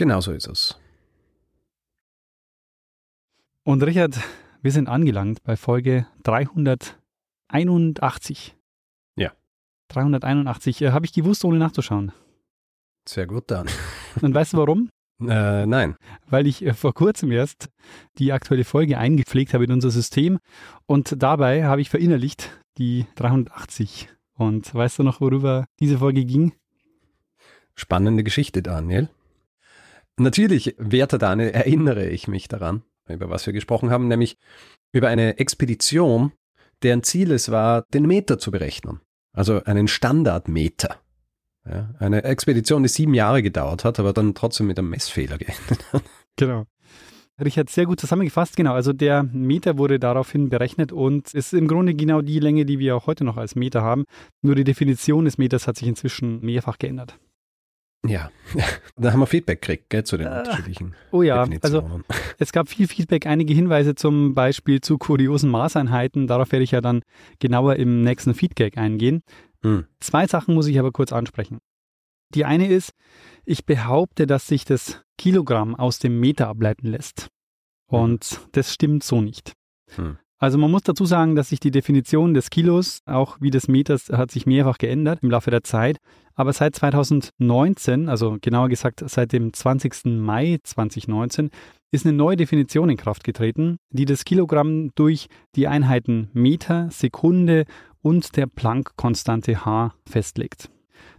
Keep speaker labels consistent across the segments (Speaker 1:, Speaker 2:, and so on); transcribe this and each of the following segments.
Speaker 1: Genau so ist es.
Speaker 2: Und Richard, wir sind angelangt bei Folge 381.
Speaker 1: Ja.
Speaker 2: 381. Äh, Habe ich gewusst, ohne nachzuschauen.
Speaker 1: Sehr gut dann.
Speaker 2: Und weißt du warum?
Speaker 1: Äh, nein.
Speaker 2: Weil ich äh, vor kurzem erst die aktuelle Folge eingepflegt habe in unser System und dabei habe ich verinnerlicht die 380. Und weißt du noch, worüber diese Folge ging?
Speaker 1: Spannende Geschichte, Daniel. Natürlich, werter Daniel, erinnere ich mich daran, über was wir gesprochen haben, nämlich über eine Expedition, deren Ziel es war, den Meter zu berechnen. Also einen Standardmeter. Ja, eine Expedition, die sieben Jahre gedauert hat, aber dann trotzdem mit einem Messfehler geendet hat.
Speaker 2: Genau. Richard, sehr gut zusammengefasst, genau. Also der Meter wurde daraufhin berechnet und ist im Grunde genau die Länge, die wir auch heute noch als Meter haben. Nur die Definition des Meters hat sich inzwischen mehrfach geändert.
Speaker 1: Ja, da haben wir Feedback gekriegt, gell, zu den
Speaker 2: Äh,
Speaker 1: unterschiedlichen
Speaker 2: Oh ja, also es gab viel Feedback, einige Hinweise zum Beispiel zu kuriosen Maßeinheiten. Darauf werde ich ja dann genauer im nächsten Feedback eingehen.
Speaker 1: Hm.
Speaker 2: Zwei Sachen muss ich aber kurz ansprechen. Die eine ist, ich behaupte, dass sich das Kilogramm aus dem Meter ableiten lässt. Und das stimmt so nicht.
Speaker 1: Hm.
Speaker 2: Also man muss dazu sagen, dass sich die Definition des Kilos, auch wie des Meters, hat sich mehrfach geändert im Laufe der Zeit. Aber seit 2019, also genauer gesagt seit dem 20. Mai 2019, ist eine neue Definition in Kraft getreten, die das Kilogramm durch die Einheiten Meter, Sekunde und der Planck-Konstante H festlegt.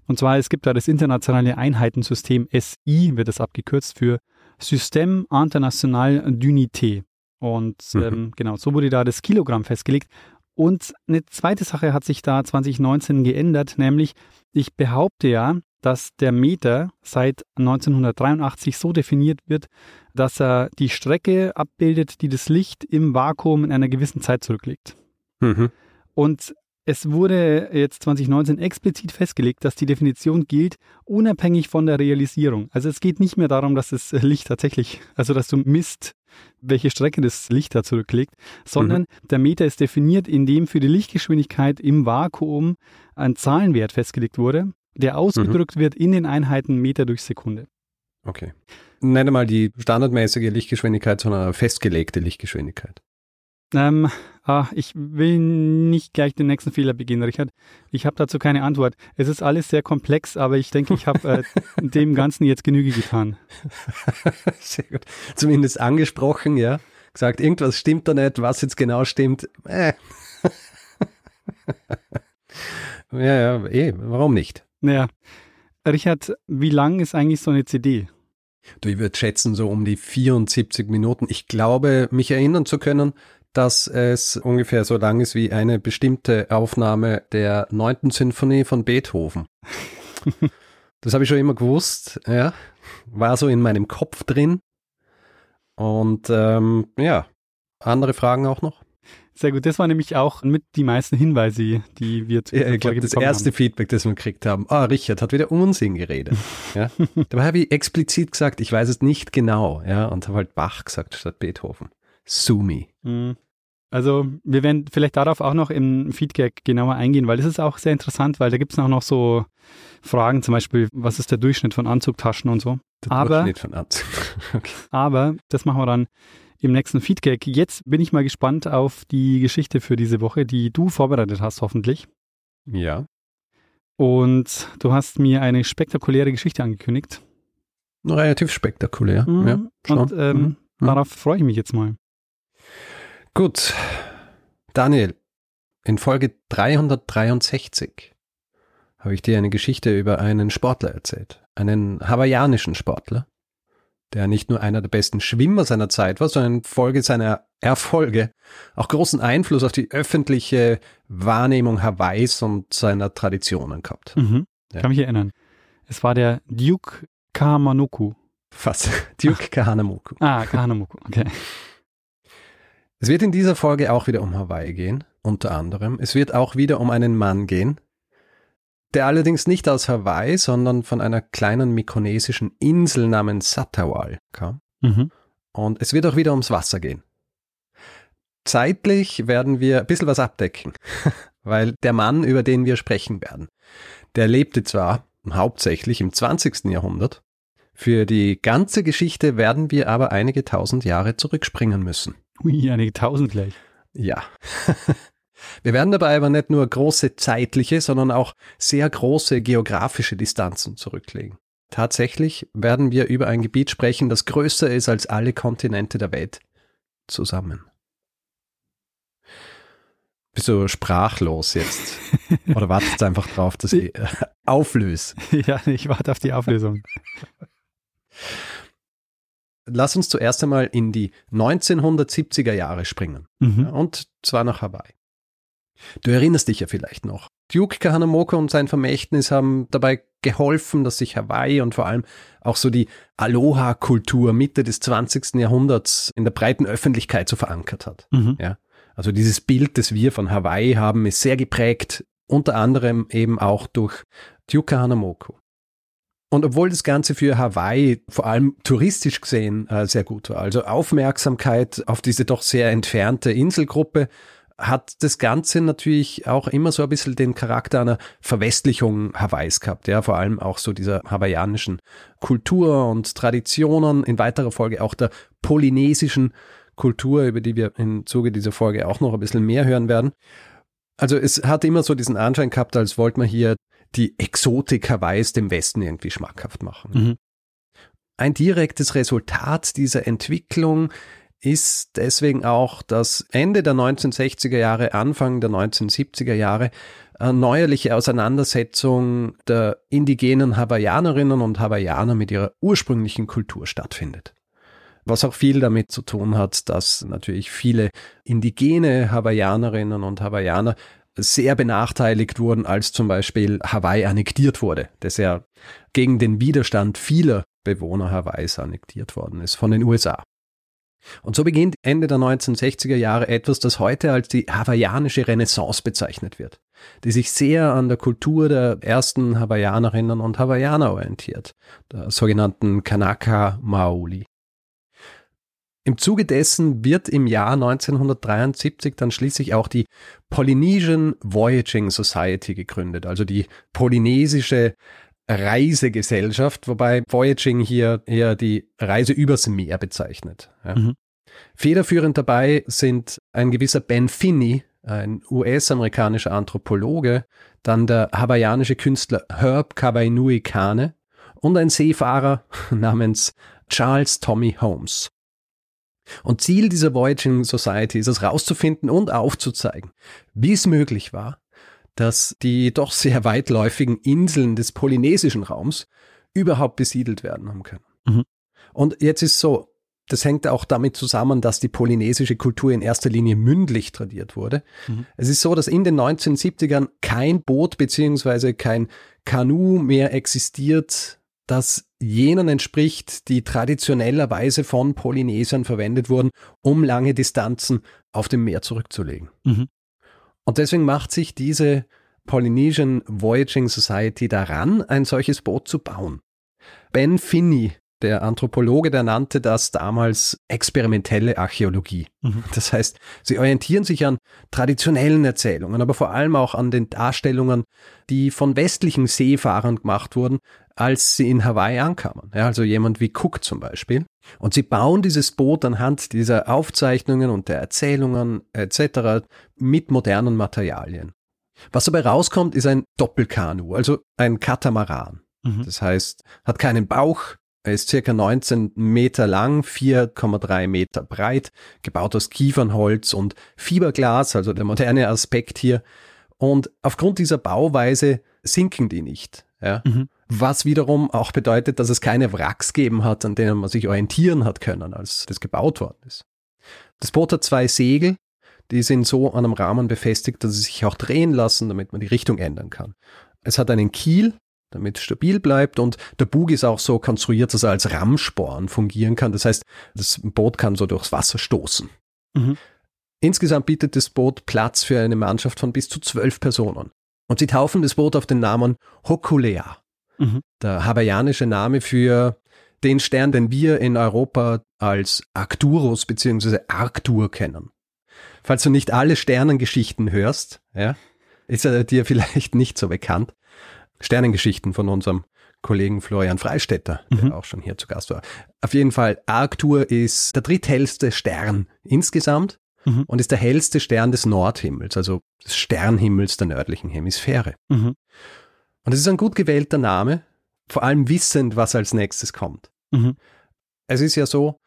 Speaker 2: Und zwar, es gibt da das internationale Einheitensystem SI, wird es abgekürzt für Système International d'Unité. Und
Speaker 1: Mhm.
Speaker 2: ähm, genau, so wurde da das Kilogramm festgelegt. Und eine zweite Sache hat sich da 2019 geändert, nämlich ich behaupte ja, dass der Meter seit 1983 so definiert wird, dass er die Strecke abbildet, die das Licht im Vakuum in einer gewissen Zeit zurücklegt.
Speaker 1: Mhm.
Speaker 2: Und es wurde jetzt 2019 explizit festgelegt, dass die Definition gilt, unabhängig von der Realisierung. Also es geht nicht mehr darum, dass das Licht tatsächlich, also dass du misst, welche Strecke das Licht da zurücklegt, sondern der Meter ist definiert, indem für die Lichtgeschwindigkeit im Vakuum ein Zahlenwert festgelegt wurde, der ausgedrückt wird in den Einheiten Meter durch Sekunde.
Speaker 1: Okay. Nenne mal die standardmäßige Lichtgeschwindigkeit, sondern eine festgelegte Lichtgeschwindigkeit.
Speaker 2: Ähm, ah, ich will nicht gleich den nächsten Fehler begehen, Richard. Ich habe dazu keine Antwort. Es ist alles sehr komplex, aber ich denke, ich habe äh, dem Ganzen jetzt Genüge getan.
Speaker 1: Sehr gut. Zumindest angesprochen, ja. Gesagt, irgendwas stimmt da nicht, was jetzt genau stimmt. Äh. ja, ja, eh, warum nicht?
Speaker 2: Naja, Richard, wie lang ist eigentlich so eine CD?
Speaker 1: Du, ich würde schätzen, so um die 74 Minuten. Ich glaube, mich erinnern zu können, dass es ungefähr so lang ist wie eine bestimmte Aufnahme der neunten Sinfonie von Beethoven. das habe ich schon immer gewusst, ja. War so in meinem Kopf drin. Und ähm, ja, andere Fragen auch noch?
Speaker 2: Sehr gut, das war nämlich auch mit die meisten Hinweise, die wir zu
Speaker 1: Ja, ich glaube, das erste
Speaker 2: haben.
Speaker 1: Feedback, das wir gekriegt haben, ah, Richard hat wieder Unsinn geredet. Ja? Dabei habe ich explizit gesagt, ich weiß es nicht genau, ja, und habe halt Bach gesagt statt Beethoven. Sumi.
Speaker 2: Mhm. Also wir werden vielleicht darauf auch noch im Feedback genauer eingehen, weil das ist auch sehr interessant, weil da gibt es auch noch so Fragen, zum Beispiel, was ist der Durchschnitt von Anzugtaschen und so.
Speaker 1: Der
Speaker 2: Aber-
Speaker 1: Durchschnitt von Anzug. Okay.
Speaker 2: Aber das machen wir dann im nächsten Feedback. Jetzt bin ich mal gespannt auf die Geschichte für diese Woche, die du vorbereitet hast, hoffentlich.
Speaker 1: Ja,
Speaker 2: Und du hast mir eine spektakuläre Geschichte angekündigt.
Speaker 1: relativ spektakulär.
Speaker 2: Mhm.
Speaker 1: Ja, schon.
Speaker 2: Und ähm,
Speaker 1: Mhm. Mhm.
Speaker 2: darauf freue ich mich jetzt mal.
Speaker 1: Gut. Daniel, in Folge 363 habe ich dir eine Geschichte über einen Sportler erzählt. Einen hawaiianischen Sportler, der nicht nur einer der besten Schwimmer seiner Zeit war, sondern in Folge seiner Erfolge auch großen Einfluss auf die öffentliche Wahrnehmung Hawaiis und seiner Traditionen gehabt.
Speaker 2: Mhm.
Speaker 1: Ja.
Speaker 2: Kann mich erinnern. Es war der Duke Kamanoku.
Speaker 1: Fast. Duke Kahanamoku.
Speaker 2: Ah, Kahanamoku, okay.
Speaker 1: Es wird in dieser Folge auch wieder um Hawaii gehen, unter anderem. Es wird auch wieder um einen Mann gehen, der allerdings nicht aus Hawaii, sondern von einer kleinen mikronesischen Insel namens Satawal kam.
Speaker 2: Mhm.
Speaker 1: Und es wird auch wieder ums Wasser gehen. Zeitlich werden wir ein bisschen was abdecken, weil der Mann, über den wir sprechen werden, der lebte zwar hauptsächlich im 20. Jahrhundert, für die ganze Geschichte werden wir aber einige tausend Jahre zurückspringen müssen.
Speaker 2: Ui, einige tausend gleich.
Speaker 1: Ja. Wir werden dabei aber nicht nur große zeitliche, sondern auch sehr große geografische Distanzen zurücklegen. Tatsächlich werden wir über ein Gebiet sprechen, das größer ist als alle Kontinente der Welt zusammen. Bist du sprachlos jetzt? Oder wartest einfach drauf, dass ich äh, auflöse?
Speaker 2: Ja, ich warte auf die Auflösung.
Speaker 1: Lass uns zuerst einmal in die 1970er Jahre springen.
Speaker 2: Mhm.
Speaker 1: Und zwar nach Hawaii. Du erinnerst dich ja vielleicht noch. Duke Kahanamoku und sein Vermächtnis haben dabei geholfen, dass sich Hawaii und vor allem auch so die Aloha-Kultur Mitte des 20. Jahrhunderts in der breiten Öffentlichkeit so verankert hat.
Speaker 2: Mhm.
Speaker 1: Ja. Also dieses Bild, das wir von Hawaii haben, ist sehr geprägt, unter anderem eben auch durch Duke Kahanamoku. Und obwohl das Ganze für Hawaii vor allem touristisch gesehen äh, sehr gut war, also Aufmerksamkeit auf diese doch sehr entfernte Inselgruppe, hat das Ganze natürlich auch immer so ein bisschen den Charakter einer Verwestlichung Hawaiis gehabt, ja, vor allem auch so dieser hawaiianischen Kultur und Traditionen, in weiterer Folge auch der polynesischen Kultur, über die wir im Zuge dieser Folge auch noch ein bisschen mehr hören werden. Also es hat immer so diesen Anschein gehabt, als wollte man hier die Exotik Hawaiis dem Westen irgendwie schmackhaft machen.
Speaker 2: Mhm.
Speaker 1: Ein direktes Resultat dieser Entwicklung ist deswegen auch, dass Ende der 1960er Jahre, Anfang der 1970er Jahre eine neuerliche Auseinandersetzung der indigenen Hawaiianerinnen und Hawaiianer mit ihrer ursprünglichen Kultur stattfindet. Was auch viel damit zu tun hat, dass natürlich viele indigene Hawaiianerinnen und Hawaiianer sehr benachteiligt wurden, als zum Beispiel Hawaii annektiert wurde, das ja gegen den Widerstand vieler Bewohner Hawaiis annektiert worden ist von den USA. Und so beginnt Ende der 1960er Jahre etwas, das heute als die hawaiianische Renaissance bezeichnet wird, die sich sehr an der Kultur der ersten Hawaiianerinnen und Hawaiianer orientiert, der sogenannten Kanaka Maoli. Im Zuge dessen wird im Jahr 1973 dann schließlich auch die Polynesian Voyaging Society gegründet, also die polynesische Reisegesellschaft, wobei Voyaging hier eher die Reise übers Meer bezeichnet. Ja.
Speaker 2: Mhm.
Speaker 1: Federführend dabei sind ein gewisser Ben Finney, ein US-amerikanischer Anthropologe, dann der hawaiianische Künstler Herb Kawainui Kane und ein Seefahrer namens Charles Tommy Holmes. Und Ziel dieser Voyaging Society ist es rauszufinden und aufzuzeigen, wie es möglich war, dass die doch sehr weitläufigen Inseln des polynesischen Raums überhaupt besiedelt werden haben können.
Speaker 2: Mhm.
Speaker 1: Und jetzt ist so, das hängt auch damit zusammen, dass die polynesische Kultur in erster Linie mündlich tradiert wurde.
Speaker 2: Mhm.
Speaker 1: Es ist so, dass in den 1970ern kein Boot beziehungsweise kein Kanu mehr existiert, das jenen entspricht, die traditionellerweise von Polynesiern verwendet wurden, um lange Distanzen auf dem Meer zurückzulegen.
Speaker 2: Mhm.
Speaker 1: Und deswegen macht sich diese Polynesian Voyaging Society daran, ein solches Boot zu bauen. Ben Finney, der Anthropologe, der nannte das damals experimentelle Archäologie.
Speaker 2: Mhm.
Speaker 1: Das heißt, sie orientieren sich an traditionellen Erzählungen, aber vor allem auch an den Darstellungen, die von westlichen Seefahrern gemacht wurden, als sie in Hawaii ankamen. Ja, also jemand wie Cook zum Beispiel. Und sie bauen dieses Boot anhand dieser Aufzeichnungen und der Erzählungen etc. mit modernen Materialien. Was dabei rauskommt, ist ein Doppelkanu, also ein Katamaran.
Speaker 2: Mhm.
Speaker 1: Das heißt, hat keinen Bauch, er ist circa 19 Meter lang, 4,3 Meter breit, gebaut aus Kiefernholz und Fiberglas, also der moderne Aspekt hier. Und aufgrund dieser Bauweise sinken die nicht. Ja?
Speaker 2: Mhm.
Speaker 1: Was wiederum auch bedeutet, dass es keine Wracks geben hat, an denen man sich orientieren hat können, als das gebaut worden ist. Das Boot hat zwei Segel, die sind so an einem Rahmen befestigt, dass sie sich auch drehen lassen, damit man die Richtung ändern kann. Es hat einen Kiel, damit es stabil bleibt und der Bug ist auch so konstruiert, dass er als Rammsporn fungieren kann. Das heißt, das Boot kann so durchs Wasser stoßen. Mhm. Insgesamt bietet das Boot Platz für eine Mannschaft von bis zu zwölf Personen. Und sie taufen das Boot auf den Namen Hokulea. Mhm. Der hawaiianische Name für den Stern, den wir in Europa als Arcturus bzw. Arctur kennen. Falls du nicht alle Sternengeschichten hörst, ja, ist er dir vielleicht nicht so bekannt. Sternengeschichten von unserem Kollegen Florian Freistetter, der mhm. auch schon hier zu Gast war. Auf jeden Fall, Arctur ist der dritthellste Stern insgesamt mhm. und ist der hellste Stern des Nordhimmels, also des Sternhimmels der nördlichen Hemisphäre. Mhm. Und es ist ein gut gewählter Name, vor allem wissend, was als nächstes kommt. Mhm. Es ist ja so,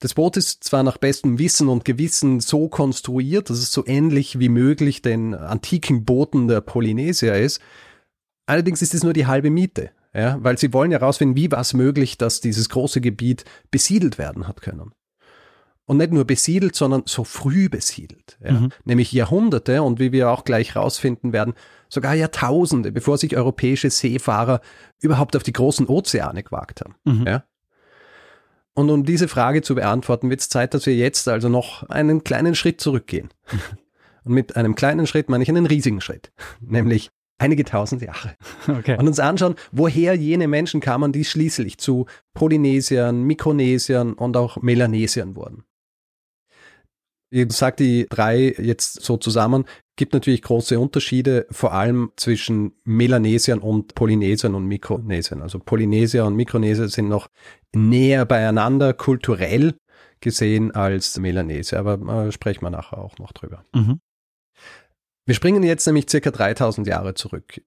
Speaker 1: das Boot ist zwar nach bestem Wissen und Gewissen so konstruiert, dass es so ähnlich wie möglich den antiken Booten der Polynesier ist. Allerdings ist es nur die halbe Miete, ja, weil sie wollen herausfinden, wie war es möglich, dass dieses große Gebiet besiedelt werden hat können. Und nicht nur besiedelt, sondern so früh besiedelt. Ja. Mhm. Nämlich Jahrhunderte und wie wir auch gleich rausfinden werden, sogar Jahrtausende, bevor sich europäische Seefahrer überhaupt auf die großen Ozeane gewagt haben. Mhm. Ja. Und um diese Frage zu beantworten, wird es Zeit, dass wir jetzt also noch einen kleinen Schritt zurückgehen. Und mit einem kleinen Schritt meine ich einen riesigen Schritt, nämlich einige tausend Jahre. Okay. Und uns anschauen, woher jene Menschen kamen, die schließlich zu Polynesiern, Mikronesiern und auch Melanesiern wurden. Ich sage die drei jetzt so zusammen, gibt natürlich große Unterschiede, vor allem zwischen Melanesiern und Polynesiern und Mikronesiern. Also Polynesier und Mikronesier sind noch näher beieinander kulturell gesehen als Melanesier, aber äh, sprechen wir nachher auch noch drüber. Mhm. Wir springen jetzt nämlich circa 3000 Jahre zurück.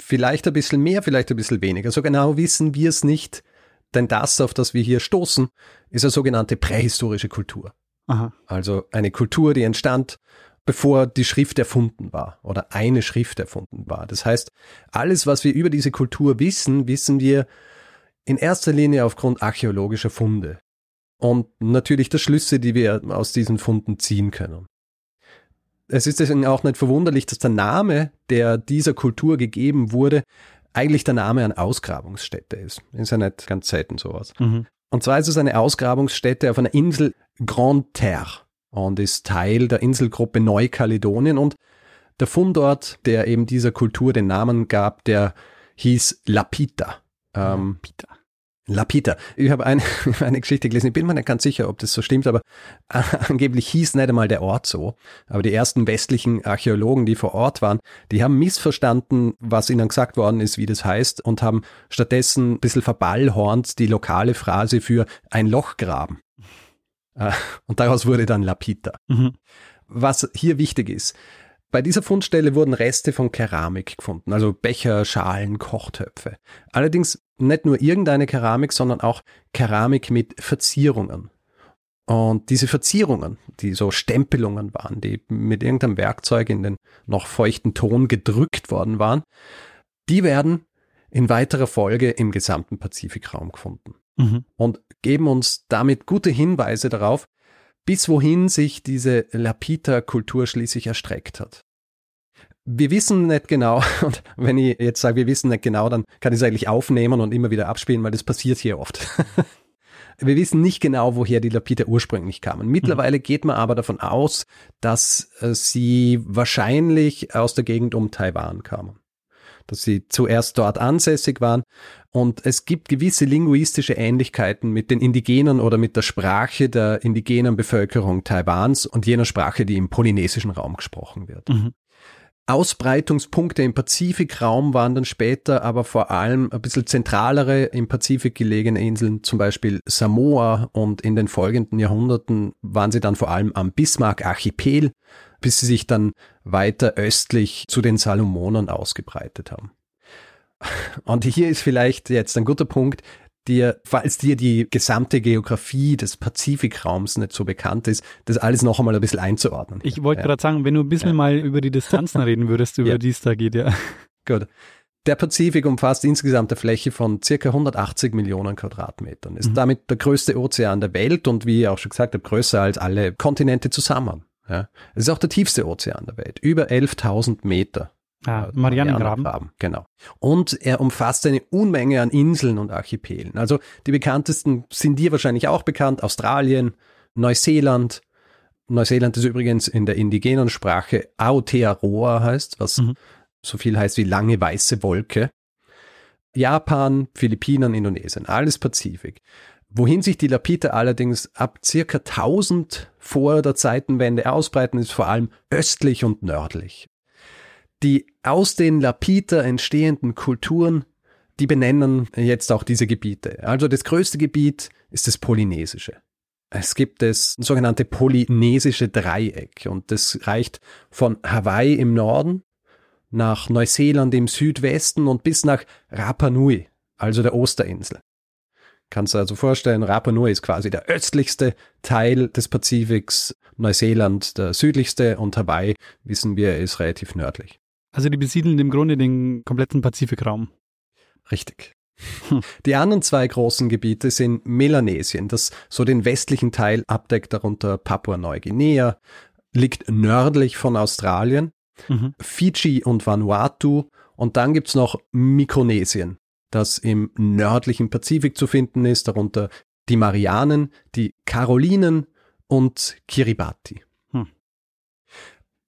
Speaker 1: Vielleicht ein bisschen mehr, vielleicht ein bisschen weniger. So genau wissen wir es nicht, denn das, auf das wir hier stoßen, ist eine sogenannte prähistorische Kultur. Aha. Also eine Kultur, die entstand, bevor die Schrift erfunden war oder eine Schrift erfunden war. Das heißt, alles, was wir über diese Kultur wissen, wissen wir in erster Linie aufgrund archäologischer Funde und natürlich der Schlüsse, die wir aus diesen Funden ziehen können. Es ist deswegen auch nicht verwunderlich, dass der Name, der dieser Kultur gegeben wurde, eigentlich der Name an Ausgrabungsstätte ist. Ist ja nicht ganz selten sowas. Mhm. Und zwar ist es eine Ausgrabungsstätte auf einer Insel Grande Terre und ist Teil der Inselgruppe Neukaledonien und der Fundort, der eben dieser Kultur den Namen gab, der hieß Lapita. Ähm, Lapita. Lapita. Ich habe eine, eine Geschichte gelesen, ich bin mir nicht ganz sicher, ob das so stimmt, aber angeblich hieß nicht einmal der Ort so. Aber die ersten westlichen Archäologen, die vor Ort waren, die haben missverstanden, was ihnen gesagt worden ist, wie das heißt, und haben stattdessen ein bisschen verballhornt die lokale Phrase für ein Loch graben. Äh, und daraus wurde dann Lapita. Mhm. Was hier wichtig ist, bei dieser Fundstelle wurden Reste von Keramik gefunden, also Becher, Schalen, Kochtöpfe. Allerdings nicht nur irgendeine Keramik, sondern auch Keramik mit Verzierungen. Und diese Verzierungen, die so Stempelungen waren, die mit irgendeinem Werkzeug in den noch feuchten Ton gedrückt worden waren, die werden in weiterer Folge im gesamten Pazifikraum gefunden mhm. und geben uns damit gute Hinweise darauf, bis wohin sich diese Lapita-Kultur schließlich erstreckt hat. Wir wissen nicht genau, und wenn ich jetzt sage, wir wissen nicht genau, dann kann ich es eigentlich aufnehmen und immer wieder abspielen, weil das passiert hier oft. wir wissen nicht genau, woher die Lapita ursprünglich kamen. Mittlerweile mhm. geht man aber davon aus, dass äh, sie wahrscheinlich aus der Gegend um Taiwan kamen dass sie zuerst dort ansässig waren. Und es gibt gewisse linguistische Ähnlichkeiten mit den Indigenen oder mit der Sprache der indigenen Bevölkerung Taiwans und jener Sprache, die im polynesischen Raum gesprochen wird. Mhm. Ausbreitungspunkte im Pazifikraum waren dann später aber vor allem ein bisschen zentralere im Pazifik gelegene Inseln, zum Beispiel Samoa und in den folgenden Jahrhunderten waren sie dann vor allem am Bismarck-Archipel, bis sie sich dann weiter östlich zu den Salomonen ausgebreitet haben. Und hier ist vielleicht jetzt ein guter Punkt, dir, falls dir die gesamte Geografie des Pazifikraums nicht so bekannt ist, das alles noch einmal ein bisschen einzuordnen.
Speaker 2: Ich wollte ja. gerade sagen, wenn du ein bisschen ja. mal über die Distanzen reden würdest, über ja. die es da geht, ja.
Speaker 1: Gut. Der Pazifik umfasst insgesamt eine Fläche von circa 180 Millionen Quadratmetern, ist mhm. damit der größte Ozean der Welt und wie ich auch schon gesagt habe, größer als alle Kontinente zusammen. Ja. Es ist auch der tiefste Ozean der Welt, über 11.000 Meter.
Speaker 2: Ah, äh, Marianengraben. Marianengraben.
Speaker 1: Genau. Und er umfasst eine Unmenge an Inseln und Archipelen. Also die bekanntesten sind dir wahrscheinlich auch bekannt. Australien, Neuseeland. Neuseeland ist übrigens in der indigenen Sprache Aotearoa heißt, was mhm. so viel heißt wie lange weiße Wolke. Japan, Philippinen, Indonesien, alles Pazifik. Wohin sich die Lapita allerdings ab circa 1000 vor der Zeitenwende ausbreiten, ist vor allem östlich und nördlich. Die aus den Lapita entstehenden Kulturen, die benennen jetzt auch diese Gebiete. Also das größte Gebiet ist das Polynesische. Es gibt das sogenannte polynesische Dreieck und das reicht von Hawaii im Norden nach Neuseeland im Südwesten und bis nach Rapa Nui, also der Osterinsel. Kannst du also vorstellen, Rapa Nui ist quasi der östlichste Teil des Pazifiks, Neuseeland der südlichste und Hawaii, wissen wir, ist relativ nördlich.
Speaker 2: Also die besiedeln im Grunde den kompletten Pazifikraum.
Speaker 1: Richtig. Die anderen zwei großen Gebiete sind Melanesien, das so den westlichen Teil abdeckt, darunter Papua-Neuguinea, liegt nördlich von Australien, mhm. Fiji und Vanuatu und dann gibt's noch Mikronesien, das im nördlichen Pazifik zu finden ist, darunter die Marianen, die Karolinen und Kiribati.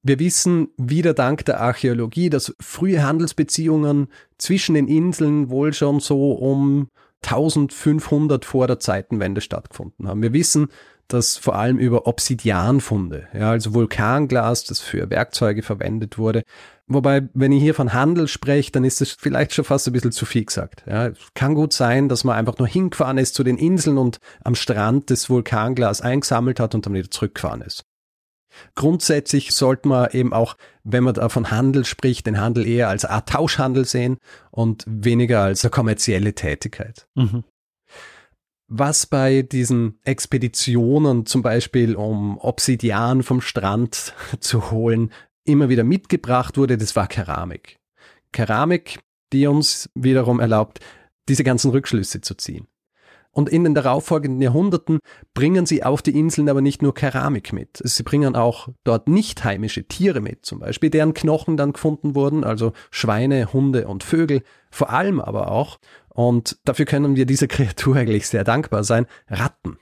Speaker 1: Wir wissen wieder dank der Archäologie, dass frühe Handelsbeziehungen zwischen den Inseln wohl schon so um 1500 vor der Zeitenwende stattgefunden haben. Wir wissen, dass vor allem über Obsidianfunde, ja, also Vulkanglas, das für Werkzeuge verwendet wurde. Wobei, wenn ich hier von Handel spreche, dann ist es vielleicht schon fast ein bisschen zu viel gesagt. Ja, kann gut sein, dass man einfach nur hingefahren ist zu den Inseln und am Strand das Vulkanglas eingesammelt hat und dann wieder zurückgefahren ist. Grundsätzlich sollte man eben auch, wenn man da von Handel spricht, den Handel eher als Art Tauschhandel sehen und weniger als eine kommerzielle Tätigkeit. Mhm. Was bei diesen Expeditionen zum Beispiel, um Obsidian vom Strand zu holen, immer wieder mitgebracht wurde, das war Keramik. Keramik, die uns wiederum erlaubt, diese ganzen Rückschlüsse zu ziehen. Und in den darauffolgenden Jahrhunderten bringen sie auf die Inseln aber nicht nur Keramik mit. Sie bringen auch dort nicht heimische Tiere mit, zum Beispiel, deren Knochen dann gefunden wurden, also Schweine, Hunde und Vögel, vor allem aber auch, und dafür können wir dieser Kreatur eigentlich sehr dankbar sein, Ratten.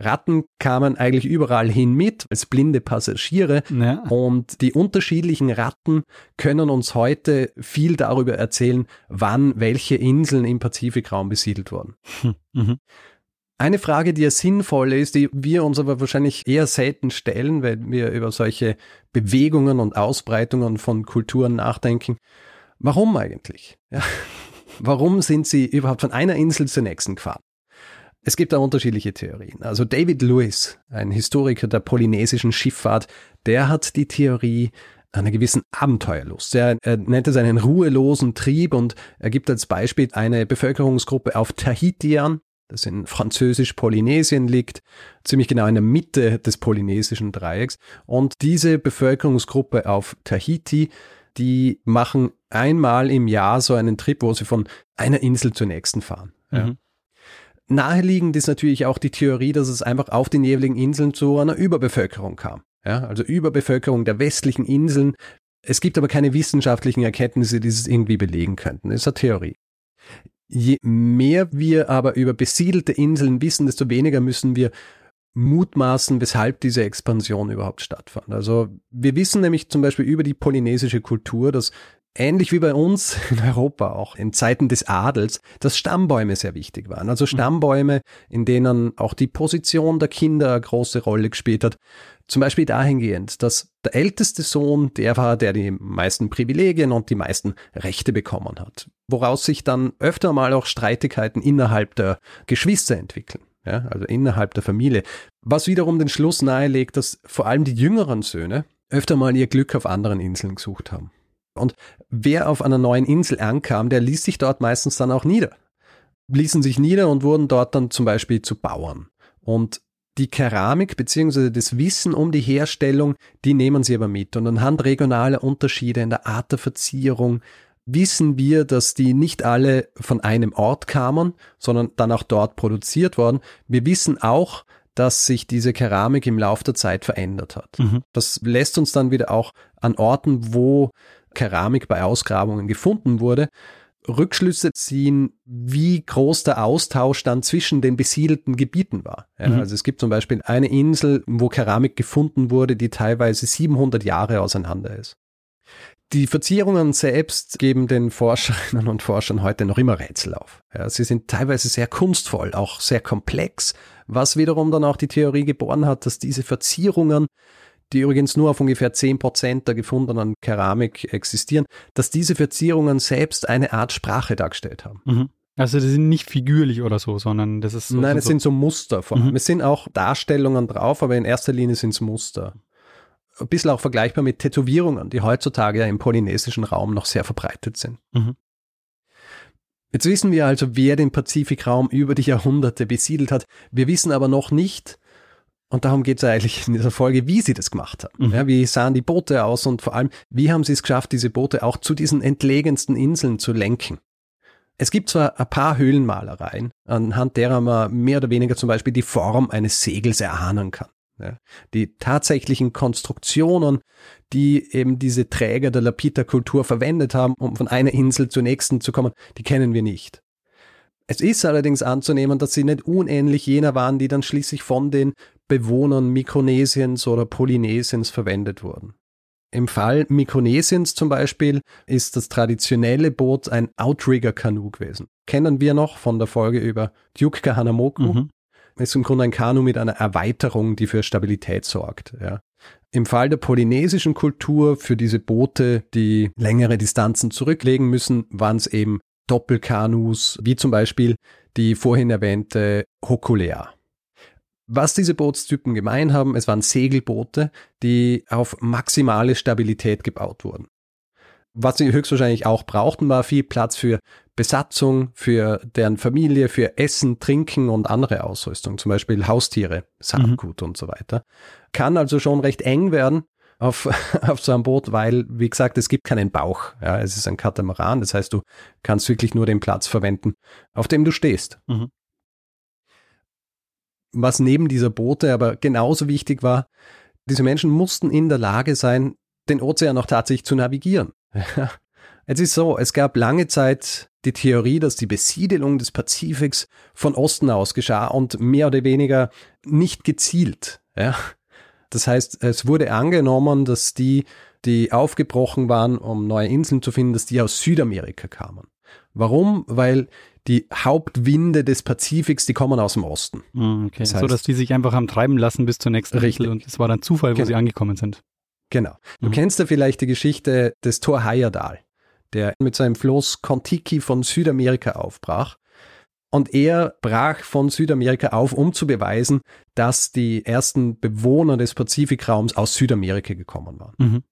Speaker 1: Ratten kamen eigentlich überall hin mit als blinde Passagiere ja. und die unterschiedlichen Ratten können uns heute viel darüber erzählen, wann welche Inseln im Pazifikraum besiedelt wurden. Hm, mhm. Eine Frage, die ja sinnvoll ist, die wir uns aber wahrscheinlich eher selten stellen, wenn wir über solche Bewegungen und Ausbreitungen von Kulturen nachdenken. Warum eigentlich? Ja. Warum sind sie überhaupt von einer Insel zur nächsten gefahren? Es gibt da unterschiedliche Theorien. Also David Lewis, ein Historiker der polynesischen Schifffahrt, der hat die Theorie einer gewissen Abenteuerlust. Er, er nennt es einen ruhelosen Trieb und er gibt als Beispiel eine Bevölkerungsgruppe auf Tahiti an, das in französisch-Polynesien liegt, ziemlich genau in der Mitte des polynesischen Dreiecks. Und diese Bevölkerungsgruppe auf Tahiti, die machen einmal im Jahr so einen Trip, wo sie von einer Insel zur nächsten fahren. Mhm. Ja. Naheliegend ist natürlich auch die Theorie, dass es einfach auf den jeweiligen Inseln zu einer Überbevölkerung kam. Ja, also Überbevölkerung der westlichen Inseln. Es gibt aber keine wissenschaftlichen Erkenntnisse, die es irgendwie belegen könnten. Das ist eine Theorie. Je mehr wir aber über besiedelte Inseln wissen, desto weniger müssen wir mutmaßen, weshalb diese Expansion überhaupt stattfand. Also wir wissen nämlich zum Beispiel über die polynesische Kultur, dass ähnlich wie bei uns in Europa auch in Zeiten des Adels, dass Stammbäume sehr wichtig waren. Also mhm. Stammbäume, in denen auch die Position der Kinder eine große Rolle gespielt hat. Zum Beispiel dahingehend, dass der älteste Sohn der war, der die meisten Privilegien und die meisten Rechte bekommen hat. Woraus sich dann öfter mal auch Streitigkeiten innerhalb der Geschwister entwickeln. Ja, also innerhalb der Familie. Was wiederum den Schluss nahelegt, dass vor allem die jüngeren Söhne öfter mal ihr Glück auf anderen Inseln gesucht haben. Und wer auf einer neuen Insel ankam, der ließ sich dort meistens dann auch nieder. Ließen sich nieder und wurden dort dann zum Beispiel zu Bauern. Und die Keramik bzw. das Wissen um die Herstellung, die nehmen sie aber mit. Und anhand regionaler Unterschiede in der Art der Verzierung wissen wir, dass die nicht alle von einem Ort kamen, sondern dann auch dort produziert worden. Wir wissen auch, dass sich diese Keramik im Laufe der Zeit verändert hat. Mhm. Das lässt uns dann wieder auch an Orten, wo Keramik bei Ausgrabungen gefunden wurde, Rückschlüsse ziehen, wie groß der Austausch dann zwischen den besiedelten Gebieten war. Ja, mhm. Also es gibt zum Beispiel eine Insel, wo Keramik gefunden wurde, die teilweise 700 Jahre auseinander ist. Die Verzierungen selbst geben den Forscherinnen und Forschern heute noch immer Rätsel auf. Ja, sie sind teilweise sehr kunstvoll, auch sehr komplex, was wiederum dann auch die Theorie geboren hat, dass diese Verzierungen die übrigens nur auf ungefähr zehn Prozent der gefundenen Keramik existieren, dass diese Verzierungen selbst eine Art Sprache dargestellt haben.
Speaker 2: Mhm. Also die sind nicht figürlich oder so, sondern das ist so.
Speaker 1: Nein, es sind so Muster vor allem. Mhm. Es sind auch Darstellungen drauf, aber in erster Linie sind es Muster. Ein bisschen auch vergleichbar mit Tätowierungen, die heutzutage ja im polynesischen Raum noch sehr verbreitet sind. Mhm. Jetzt wissen wir also, wer den Pazifikraum über die Jahrhunderte besiedelt hat. Wir wissen aber noch nicht, und darum geht es eigentlich in dieser Folge, wie sie das gemacht haben. Mhm. Ja, wie sahen die Boote aus und vor allem, wie haben sie es geschafft, diese Boote auch zu diesen entlegensten Inseln zu lenken. Es gibt zwar ein paar Höhlenmalereien, anhand derer man mehr oder weniger zum Beispiel die Form eines Segels erahnen kann. Ja, die tatsächlichen Konstruktionen, die eben diese Träger der Lapita-Kultur verwendet haben, um von einer Insel zur nächsten zu kommen, die kennen wir nicht. Es ist allerdings anzunehmen, dass sie nicht unähnlich jener waren, die dann schließlich von den Bewohnern Mikronesiens oder Polynesiens verwendet wurden. Im Fall Mikronesiens zum Beispiel ist das traditionelle Boot ein Outrigger-Kanu gewesen. Kennen wir noch von der Folge über Duke Kahanamoku. Mhm. Ist im Grunde ein Kanu mit einer Erweiterung, die für Stabilität sorgt. Ja. Im Fall der polynesischen Kultur für diese Boote, die längere Distanzen zurücklegen müssen, waren es eben Doppelkanus, wie zum Beispiel die vorhin erwähnte Hokulea. Was diese Bootstypen gemein haben, es waren Segelboote, die auf maximale Stabilität gebaut wurden. Was sie höchstwahrscheinlich auch brauchten, war viel Platz für Besatzung, für deren Familie, für Essen, Trinken und andere Ausrüstung, zum Beispiel Haustiere, Saatgut mhm. und so weiter. Kann also schon recht eng werden auf, auf so einem Boot, weil, wie gesagt, es gibt keinen Bauch. Ja, es ist ein Katamaran, das heißt, du kannst wirklich nur den Platz verwenden, auf dem du stehst. Mhm. Was neben dieser Boote aber genauso wichtig war, diese Menschen mussten in der Lage sein, den Ozean auch tatsächlich zu navigieren. es ist so, es gab lange Zeit die Theorie, dass die Besiedelung des Pazifiks von Osten aus geschah und mehr oder weniger nicht gezielt. Ja. Das heißt, es wurde angenommen, dass die, die aufgebrochen waren, um neue Inseln zu finden, dass die aus Südamerika kamen. Warum? Weil die Hauptwinde des Pazifiks, die kommen aus dem Osten.
Speaker 2: Hm, okay. Das heißt, so, dass die sich einfach haben treiben lassen bis zur nächsten richtig. Insel und es war dann Zufall, wo genau. sie angekommen sind.
Speaker 1: Genau. Du mhm. kennst ja vielleicht die Geschichte des Thor Heyerdahl, der mit seinem Floß Kontiki von Südamerika aufbrach und er brach von Südamerika auf, um zu beweisen, dass die ersten Bewohner des Pazifikraums aus Südamerika gekommen waren. Mhm.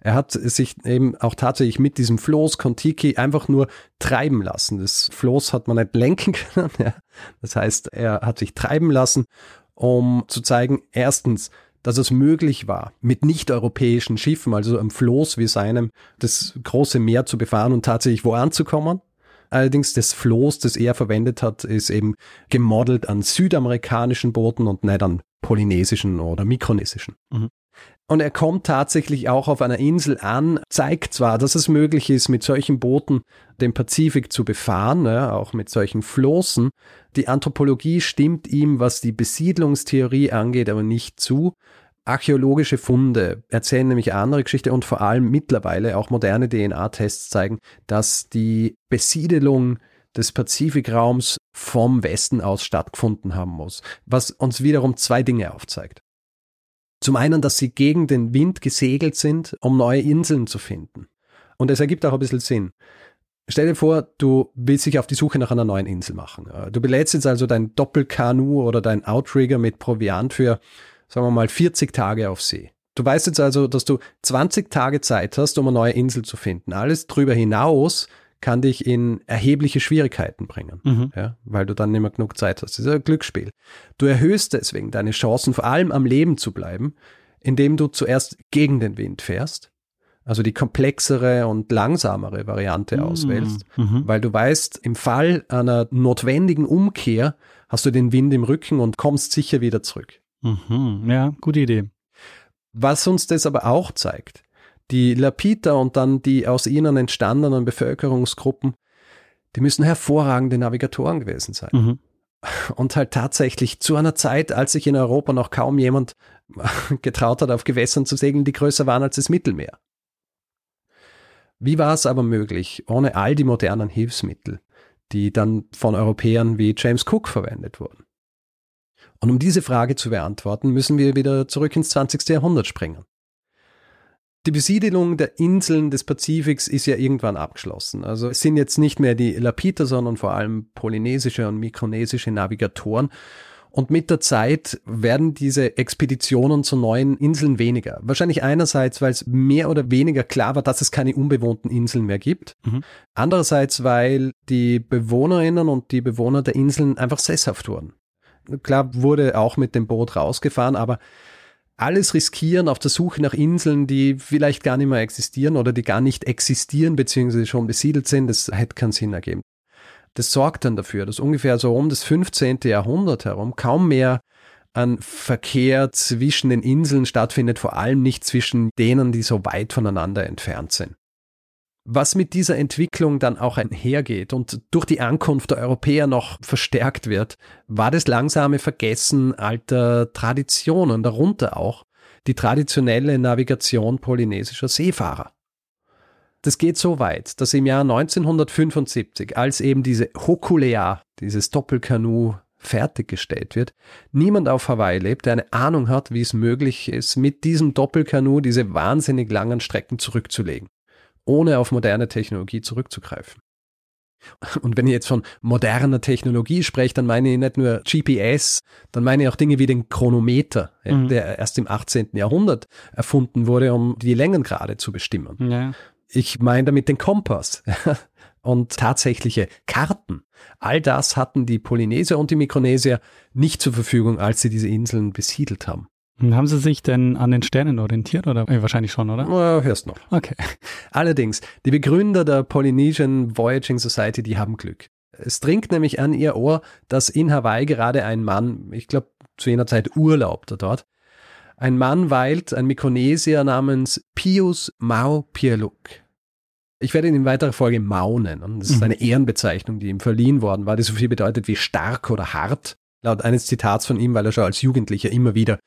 Speaker 1: Er hat sich eben auch tatsächlich mit diesem Floß Kontiki einfach nur treiben lassen. Das Floß hat man nicht lenken können. Ja. Das heißt, er hat sich treiben lassen, um zu zeigen, erstens, dass es möglich war, mit nicht-europäischen Schiffen, also einem Floß wie seinem, das große Meer zu befahren und tatsächlich wo anzukommen. Allerdings das Floß, das er verwendet hat, ist eben gemodelt an südamerikanischen Booten und nicht an polynesischen oder mikronesischen. Mhm. Und er kommt tatsächlich auch auf einer Insel an, zeigt zwar, dass es möglich ist, mit solchen Booten den Pazifik zu befahren, ja, auch mit solchen Flossen. Die Anthropologie stimmt ihm, was die Besiedlungstheorie angeht, aber nicht zu. Archäologische Funde erzählen nämlich andere Geschichte und vor allem mittlerweile auch moderne DNA-Tests zeigen, dass die Besiedelung des Pazifikraums vom Westen aus stattgefunden haben muss, was uns wiederum zwei Dinge aufzeigt. Zum einen, dass sie gegen den Wind gesegelt sind, um neue Inseln zu finden. Und es ergibt auch ein bisschen Sinn. Stell dir vor, du willst dich auf die Suche nach einer neuen Insel machen. Du belädst jetzt also dein Doppelkanu oder dein Outrigger mit Proviant für sagen wir mal, 40 Tage auf See. Du weißt jetzt also, dass du 20 Tage Zeit hast, um eine neue Insel zu finden. Alles drüber hinaus kann dich in erhebliche Schwierigkeiten bringen, mhm. ja, weil du dann nicht mehr genug Zeit hast. Das ist ein Glücksspiel. Du erhöhst deswegen deine Chancen, vor allem am Leben zu bleiben, indem du zuerst gegen den Wind fährst, also die komplexere und langsamere Variante mhm. auswählst, mhm. weil du weißt, im Fall einer notwendigen Umkehr hast du den Wind im Rücken und kommst sicher wieder zurück.
Speaker 2: Mhm, ja, gute Idee.
Speaker 1: Was uns das aber auch zeigt, Die Lapita und dann die aus ihnen entstandenen Bevölkerungsgruppen, die müssen hervorragende Navigatoren gewesen sein. Mhm. Und halt tatsächlich zu einer Zeit, als sich in Europa noch kaum jemand getraut hat, auf Gewässern zu segeln, die größer waren als das Mittelmeer. Wie war es aber möglich, ohne all die modernen Hilfsmittel, die dann von Europäern wie James Cook verwendet wurden? Und um diese Frage zu beantworten, müssen wir wieder zurück ins 20. Jahrhundert springen. Die Besiedelung der Inseln des Pazifiks ist ja irgendwann abgeschlossen. Also es sind jetzt nicht mehr die Lapiter, sondern vor allem polynesische und mikronesische Navigatoren. Und mit der Zeit werden diese Expeditionen zu neuen Inseln weniger. Wahrscheinlich einerseits, weil es mehr oder weniger klar war, dass es keine unbewohnten Inseln mehr gibt. Mhm. Andererseits, weil die Bewohnerinnen und die Bewohner der Inseln einfach sesshaft wurden. Klar wurde auch mit dem Boot rausgefahren, aber alles riskieren auf der Suche nach Inseln, die vielleicht gar nicht mehr existieren oder die gar nicht existieren beziehungsweise schon besiedelt sind, das hätte keinen Sinn ergeben. Das sorgt dann dafür, dass ungefähr so um das 15. Jahrhundert herum kaum mehr ein Verkehr zwischen den Inseln stattfindet, vor allem nicht zwischen denen, die so weit voneinander entfernt sind. Was mit dieser Entwicklung dann auch einhergeht und durch die Ankunft der Europäer noch verstärkt wird, war das langsame Vergessen alter Traditionen, darunter auch die traditionelle Navigation polynesischer Seefahrer. Das geht so weit, dass im Jahr 1975, als eben diese Hokulea, dieses Doppelkanu fertiggestellt wird, niemand auf Hawaii lebt, der eine Ahnung hat, wie es möglich ist, mit diesem Doppelkanu diese wahnsinnig langen Strecken zurückzulegen ohne auf moderne Technologie zurückzugreifen. Und wenn ich jetzt von moderner Technologie spreche, dann meine ich nicht nur GPS, dann meine ich auch Dinge wie den Chronometer, mhm. der erst im 18. Jahrhundert erfunden wurde, um die Längengrade zu bestimmen. Ja. Ich meine damit den Kompass und tatsächliche Karten. All das hatten die Polynesier und die Mikronesier nicht zur Verfügung, als sie diese Inseln besiedelt haben.
Speaker 2: Haben Sie sich denn an den Sternen orientiert oder äh, wahrscheinlich schon, oder?
Speaker 1: Ja, hörst noch.
Speaker 2: Okay.
Speaker 1: Allerdings, die Begründer der Polynesian Voyaging Society, die haben Glück. Es dringt nämlich an ihr Ohr, dass in Hawaii gerade ein Mann, ich glaube zu jener Zeit urlaubte dort, ein Mann weilt, ein Mikronesier namens Pius Mau Pierluk. Ich werde ihn in weiterer Folge Mau nennen. Das ist mhm. eine Ehrenbezeichnung, die ihm verliehen worden war, die so viel bedeutet wie stark oder hart. Laut eines Zitats von ihm, weil er schon als Jugendlicher immer wieder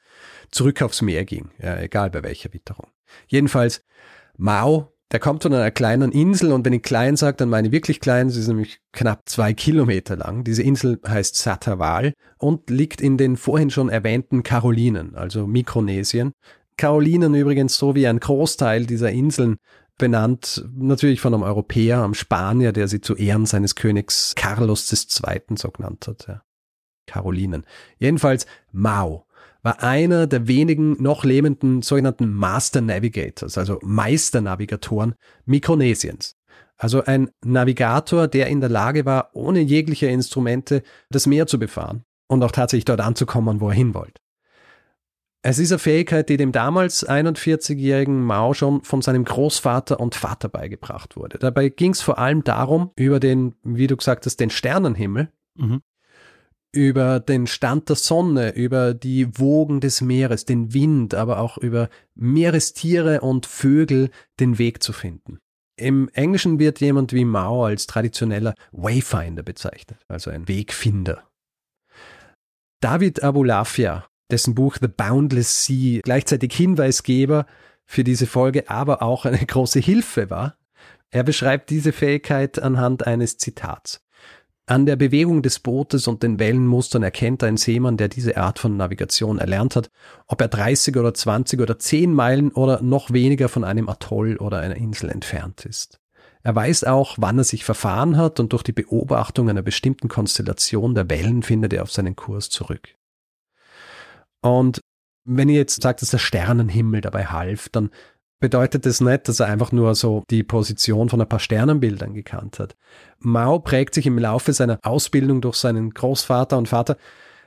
Speaker 1: zurück aufs Meer ging, ja, egal bei welcher Witterung. Jedenfalls, Mao, der kommt von einer kleinen Insel und wenn ich klein sage, dann meine ich wirklich klein, sie ist nämlich knapp zwei Kilometer lang. Diese Insel heißt Satawal und liegt in den vorhin schon erwähnten Karolinen, also Mikronesien. Karolinen übrigens so wie ein Großteil dieser Inseln benannt, natürlich von einem Europäer, einem Spanier, der sie zu Ehren seines Königs Carlos II. so genannt hat. Ja. Karolinen. Jedenfalls Mao war einer der wenigen noch lebenden sogenannten Master Navigators, also Meisternavigatoren Mikronesiens. Also ein Navigator, der in der Lage war, ohne jegliche Instrumente das Meer zu befahren und auch tatsächlich dort anzukommen, wo er hin wollte. Es ist eine Fähigkeit, die dem damals 41-jährigen Mao schon von seinem Großvater und Vater beigebracht wurde. Dabei ging es vor allem darum, über den, wie du gesagt hast, den Sternenhimmel mhm über den Stand der Sonne, über die Wogen des Meeres, den Wind, aber auch über Meerestiere und Vögel den Weg zu finden. Im Englischen wird jemand wie Mao als traditioneller Wayfinder bezeichnet, also ein Wegfinder. David Abulafia, dessen Buch The Boundless Sea gleichzeitig Hinweisgeber für diese Folge, aber auch eine große Hilfe war, er beschreibt diese Fähigkeit anhand eines Zitats. An der Bewegung des Bootes und den Wellenmustern erkennt ein Seemann, der diese Art von Navigation erlernt hat, ob er 30 oder 20 oder 10 Meilen oder noch weniger von einem Atoll oder einer Insel entfernt ist. Er weiß auch, wann er sich verfahren hat und durch die Beobachtung einer bestimmten Konstellation der Wellen findet er auf seinen Kurs zurück. Und wenn ihr jetzt sagt, dass der Sternenhimmel dabei half, dann bedeutet es nicht, dass er einfach nur so die Position von ein paar Sternenbildern gekannt hat. Mao prägt sich im Laufe seiner Ausbildung durch seinen Großvater und Vater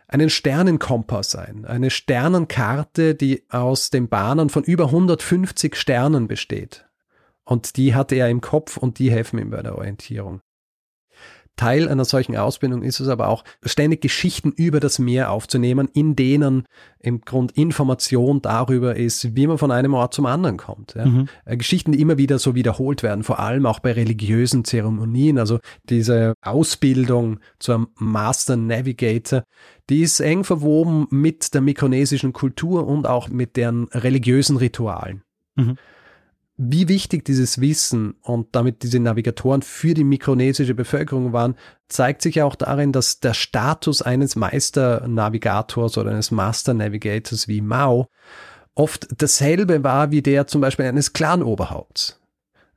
Speaker 1: einen Sternenkompass ein, eine Sternenkarte, die aus den Bahnen von über 150 Sternen besteht. Und die hatte er im Kopf und die helfen ihm bei der Orientierung. Teil einer solchen Ausbildung ist es aber auch, ständig Geschichten über das Meer aufzunehmen, in denen im Grund Information darüber ist, wie man von einem Ort zum anderen kommt. Ja. Mhm. Äh, Geschichten, die immer wieder so wiederholt werden, vor allem auch bei religiösen Zeremonien. Also diese Ausbildung zum Master Navigator, die ist eng verwoben mit der mikronesischen Kultur und auch mit deren religiösen Ritualen. Mhm wie wichtig dieses Wissen und damit diese Navigatoren für die mikronesische Bevölkerung waren, zeigt sich auch darin, dass der Status eines Meisternavigators oder eines Master Navigators wie Mao oft dasselbe war wie der zum Beispiel eines Clanoberhaupts.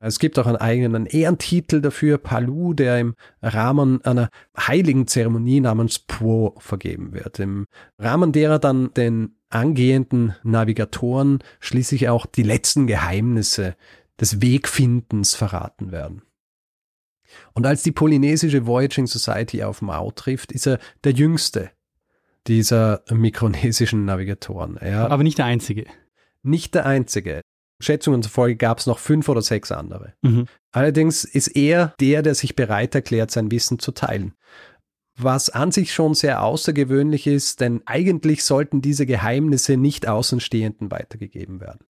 Speaker 1: Es gibt auch einen eigenen Ehrentitel dafür, Palu, der im Rahmen einer heiligen Zeremonie namens Po vergeben wird, im Rahmen derer dann den angehenden Navigatoren schließlich auch die letzten Geheimnisse des Wegfindens verraten werden. Und als die polynesische Voyaging Society auf Mao trifft, ist er der jüngste dieser mikronesischen Navigatoren.
Speaker 2: Er Aber nicht der einzige.
Speaker 1: Nicht der einzige. Schätzungen zufolge gab es noch fünf oder sechs andere. Mhm. Allerdings ist er der, der sich bereit erklärt, sein Wissen zu teilen was an sich schon sehr außergewöhnlich ist, denn eigentlich sollten diese Geheimnisse nicht Außenstehenden weitergegeben werden.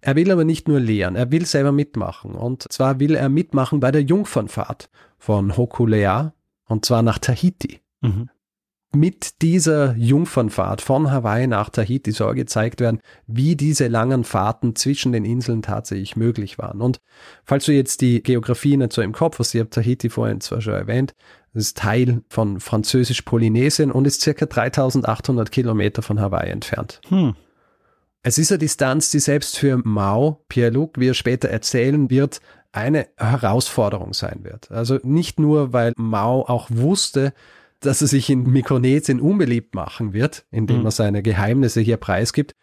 Speaker 1: Er will aber nicht nur lehren, er will selber mitmachen. Und zwar will er mitmachen bei der Jungfernfahrt von Hokulea, und zwar nach Tahiti. Mhm. Mit dieser Jungfernfahrt von Hawaii nach Tahiti soll gezeigt werden, wie diese langen Fahrten zwischen den Inseln tatsächlich möglich waren. Und falls du jetzt die Geografie nicht so im Kopf hast, ich habe Tahiti vorhin zwar schon erwähnt, das ist Teil von Französisch-Polynesien und ist circa 3800 Kilometer von Hawaii entfernt. Hm. Es ist eine Distanz, die selbst für Mao, Pierre-Luc, wie er später erzählen wird, eine Herausforderung sein wird. Also nicht nur, weil Mao auch wusste, dass er sich in Mikronesien unbeliebt machen wird, indem hm. er seine Geheimnisse hier preisgibt,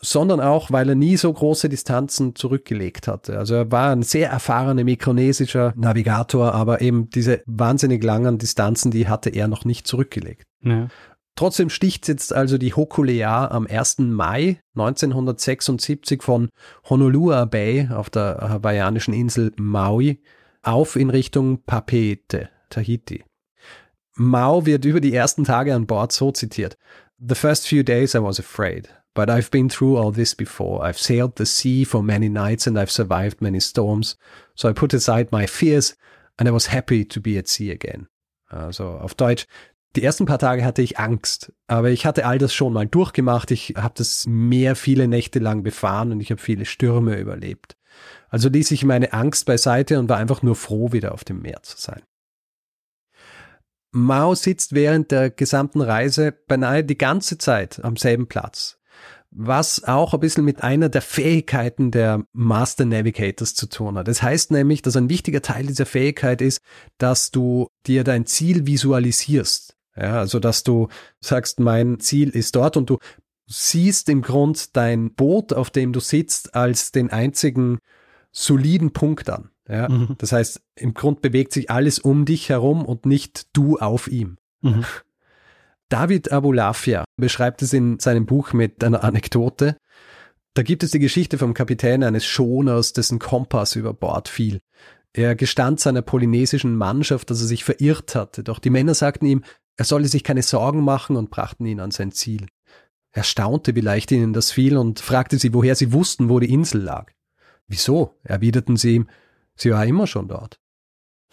Speaker 1: sondern auch, weil er nie so große Distanzen zurückgelegt hatte. Also er war ein sehr erfahrener mikronesischer Navigator, aber eben diese wahnsinnig langen Distanzen, die hatte er noch nicht zurückgelegt. Ja. Trotzdem sticht jetzt also die Hokulea am 1. Mai 1976 von Honolulu Bay auf der hawaiianischen Insel Maui auf in Richtung Papeete, Tahiti. Mao wird über die ersten Tage an Bord so zitiert. The first few days I was afraid. But I've been through all this before. I've sailed the sea for many nights and I've survived many storms. So I put aside my fears and I was happy to be at sea again. Also auf Deutsch, die ersten paar Tage hatte ich Angst, aber ich hatte all das schon mal durchgemacht. Ich habe das Meer viele Nächte lang befahren und ich habe viele Stürme überlebt. Also ließ ich meine Angst beiseite und war einfach nur froh, wieder auf dem Meer zu sein. Mao sitzt während der gesamten Reise beinahe die ganze Zeit am selben Platz was auch ein bisschen mit einer der Fähigkeiten der Master Navigators zu tun hat. Das heißt nämlich, dass ein wichtiger Teil dieser Fähigkeit ist, dass du dir dein Ziel visualisierst. Ja, also dass du sagst, mein Ziel ist dort und du siehst im Grund dein Boot, auf dem du sitzt, als den einzigen soliden Punkt an. Ja, mhm. das heißt, im Grund bewegt sich alles um dich herum und nicht du auf ihm. Mhm. David Abulafia beschreibt es in seinem Buch mit einer Anekdote. Da gibt es die Geschichte vom Kapitän eines Schoners, dessen Kompass über Bord fiel. Er gestand seiner polynesischen Mannschaft, dass er sich verirrt hatte, doch die Männer sagten ihm, er solle sich keine Sorgen machen und brachten ihn an sein Ziel. Er staunte, wie leicht ihnen das fiel und fragte sie, woher sie wussten, wo die Insel lag. Wieso? erwiderten sie ihm, sie war immer schon dort.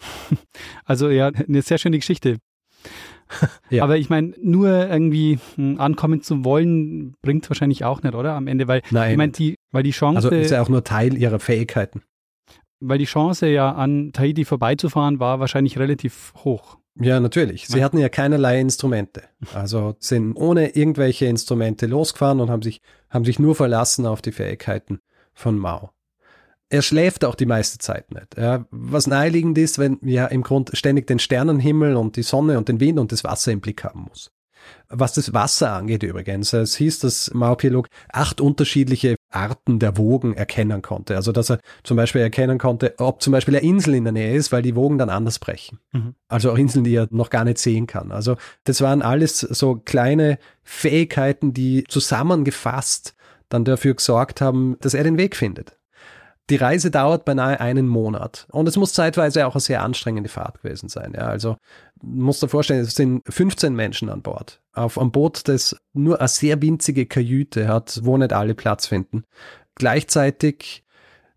Speaker 2: Also ja, eine sehr schöne Geschichte. ja. Aber ich meine, nur irgendwie hm, ankommen zu wollen, bringt wahrscheinlich auch nicht, oder? Am Ende, weil
Speaker 1: Nein.
Speaker 2: ich meine, die, weil die Chance.
Speaker 1: Also ist ja auch nur Teil ihrer Fähigkeiten.
Speaker 2: Weil die Chance ja an Tahiti vorbeizufahren war wahrscheinlich relativ hoch.
Speaker 1: Ja, natürlich. Sie hatten ja keinerlei Instrumente. Also sind ohne irgendwelche Instrumente losgefahren und haben sich, haben sich nur verlassen auf die Fähigkeiten von Mao er schläft auch die meiste Zeit nicht. Ja, was naheliegend ist, wenn ja im Grund ständig den Sternenhimmel und die Sonne und den Wind und das Wasser im Blick haben muss. Was das Wasser angeht übrigens, es hieß, dass Maupilog acht unterschiedliche Arten der Wogen erkennen konnte. Also dass er zum Beispiel erkennen konnte, ob zum Beispiel eine Insel in der Nähe ist, weil die Wogen dann anders brechen. Mhm. Also auch Inseln, die er noch gar nicht sehen kann. Also das waren alles so kleine Fähigkeiten, die zusammengefasst dann dafür gesorgt haben, dass er den Weg findet. Die Reise dauert beinahe einen Monat und es muss zeitweise auch eine sehr anstrengende Fahrt gewesen sein. Ja, also musst dir vorstellen, es sind 15 Menschen an Bord. Auf einem Boot, das nur eine sehr winzige Kajüte hat, wo nicht alle Platz finden. Gleichzeitig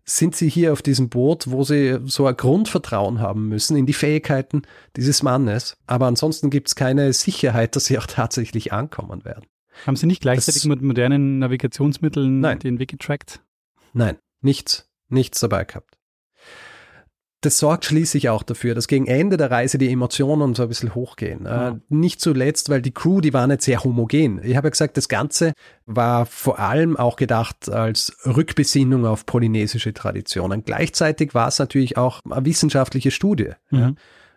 Speaker 1: sind sie hier auf diesem Boot, wo sie so ein Grundvertrauen haben müssen in die Fähigkeiten dieses Mannes. Aber ansonsten gibt es keine Sicherheit, dass sie auch tatsächlich ankommen werden.
Speaker 2: Haben Sie nicht gleichzeitig das, mit modernen Navigationsmitteln nein. den Weg getrackt?
Speaker 1: Nein, nichts, nichts dabei gehabt. Das sorgt schließlich auch dafür, dass gegen Ende der Reise die Emotionen so ein bisschen hochgehen. Ja. Äh, nicht zuletzt, weil die Crew, die war nicht sehr homogen. Ich habe ja gesagt, das Ganze war vor allem auch gedacht als Rückbesinnung auf polynesische Traditionen. Gleichzeitig war es natürlich auch eine wissenschaftliche Studie. Mhm. Ja.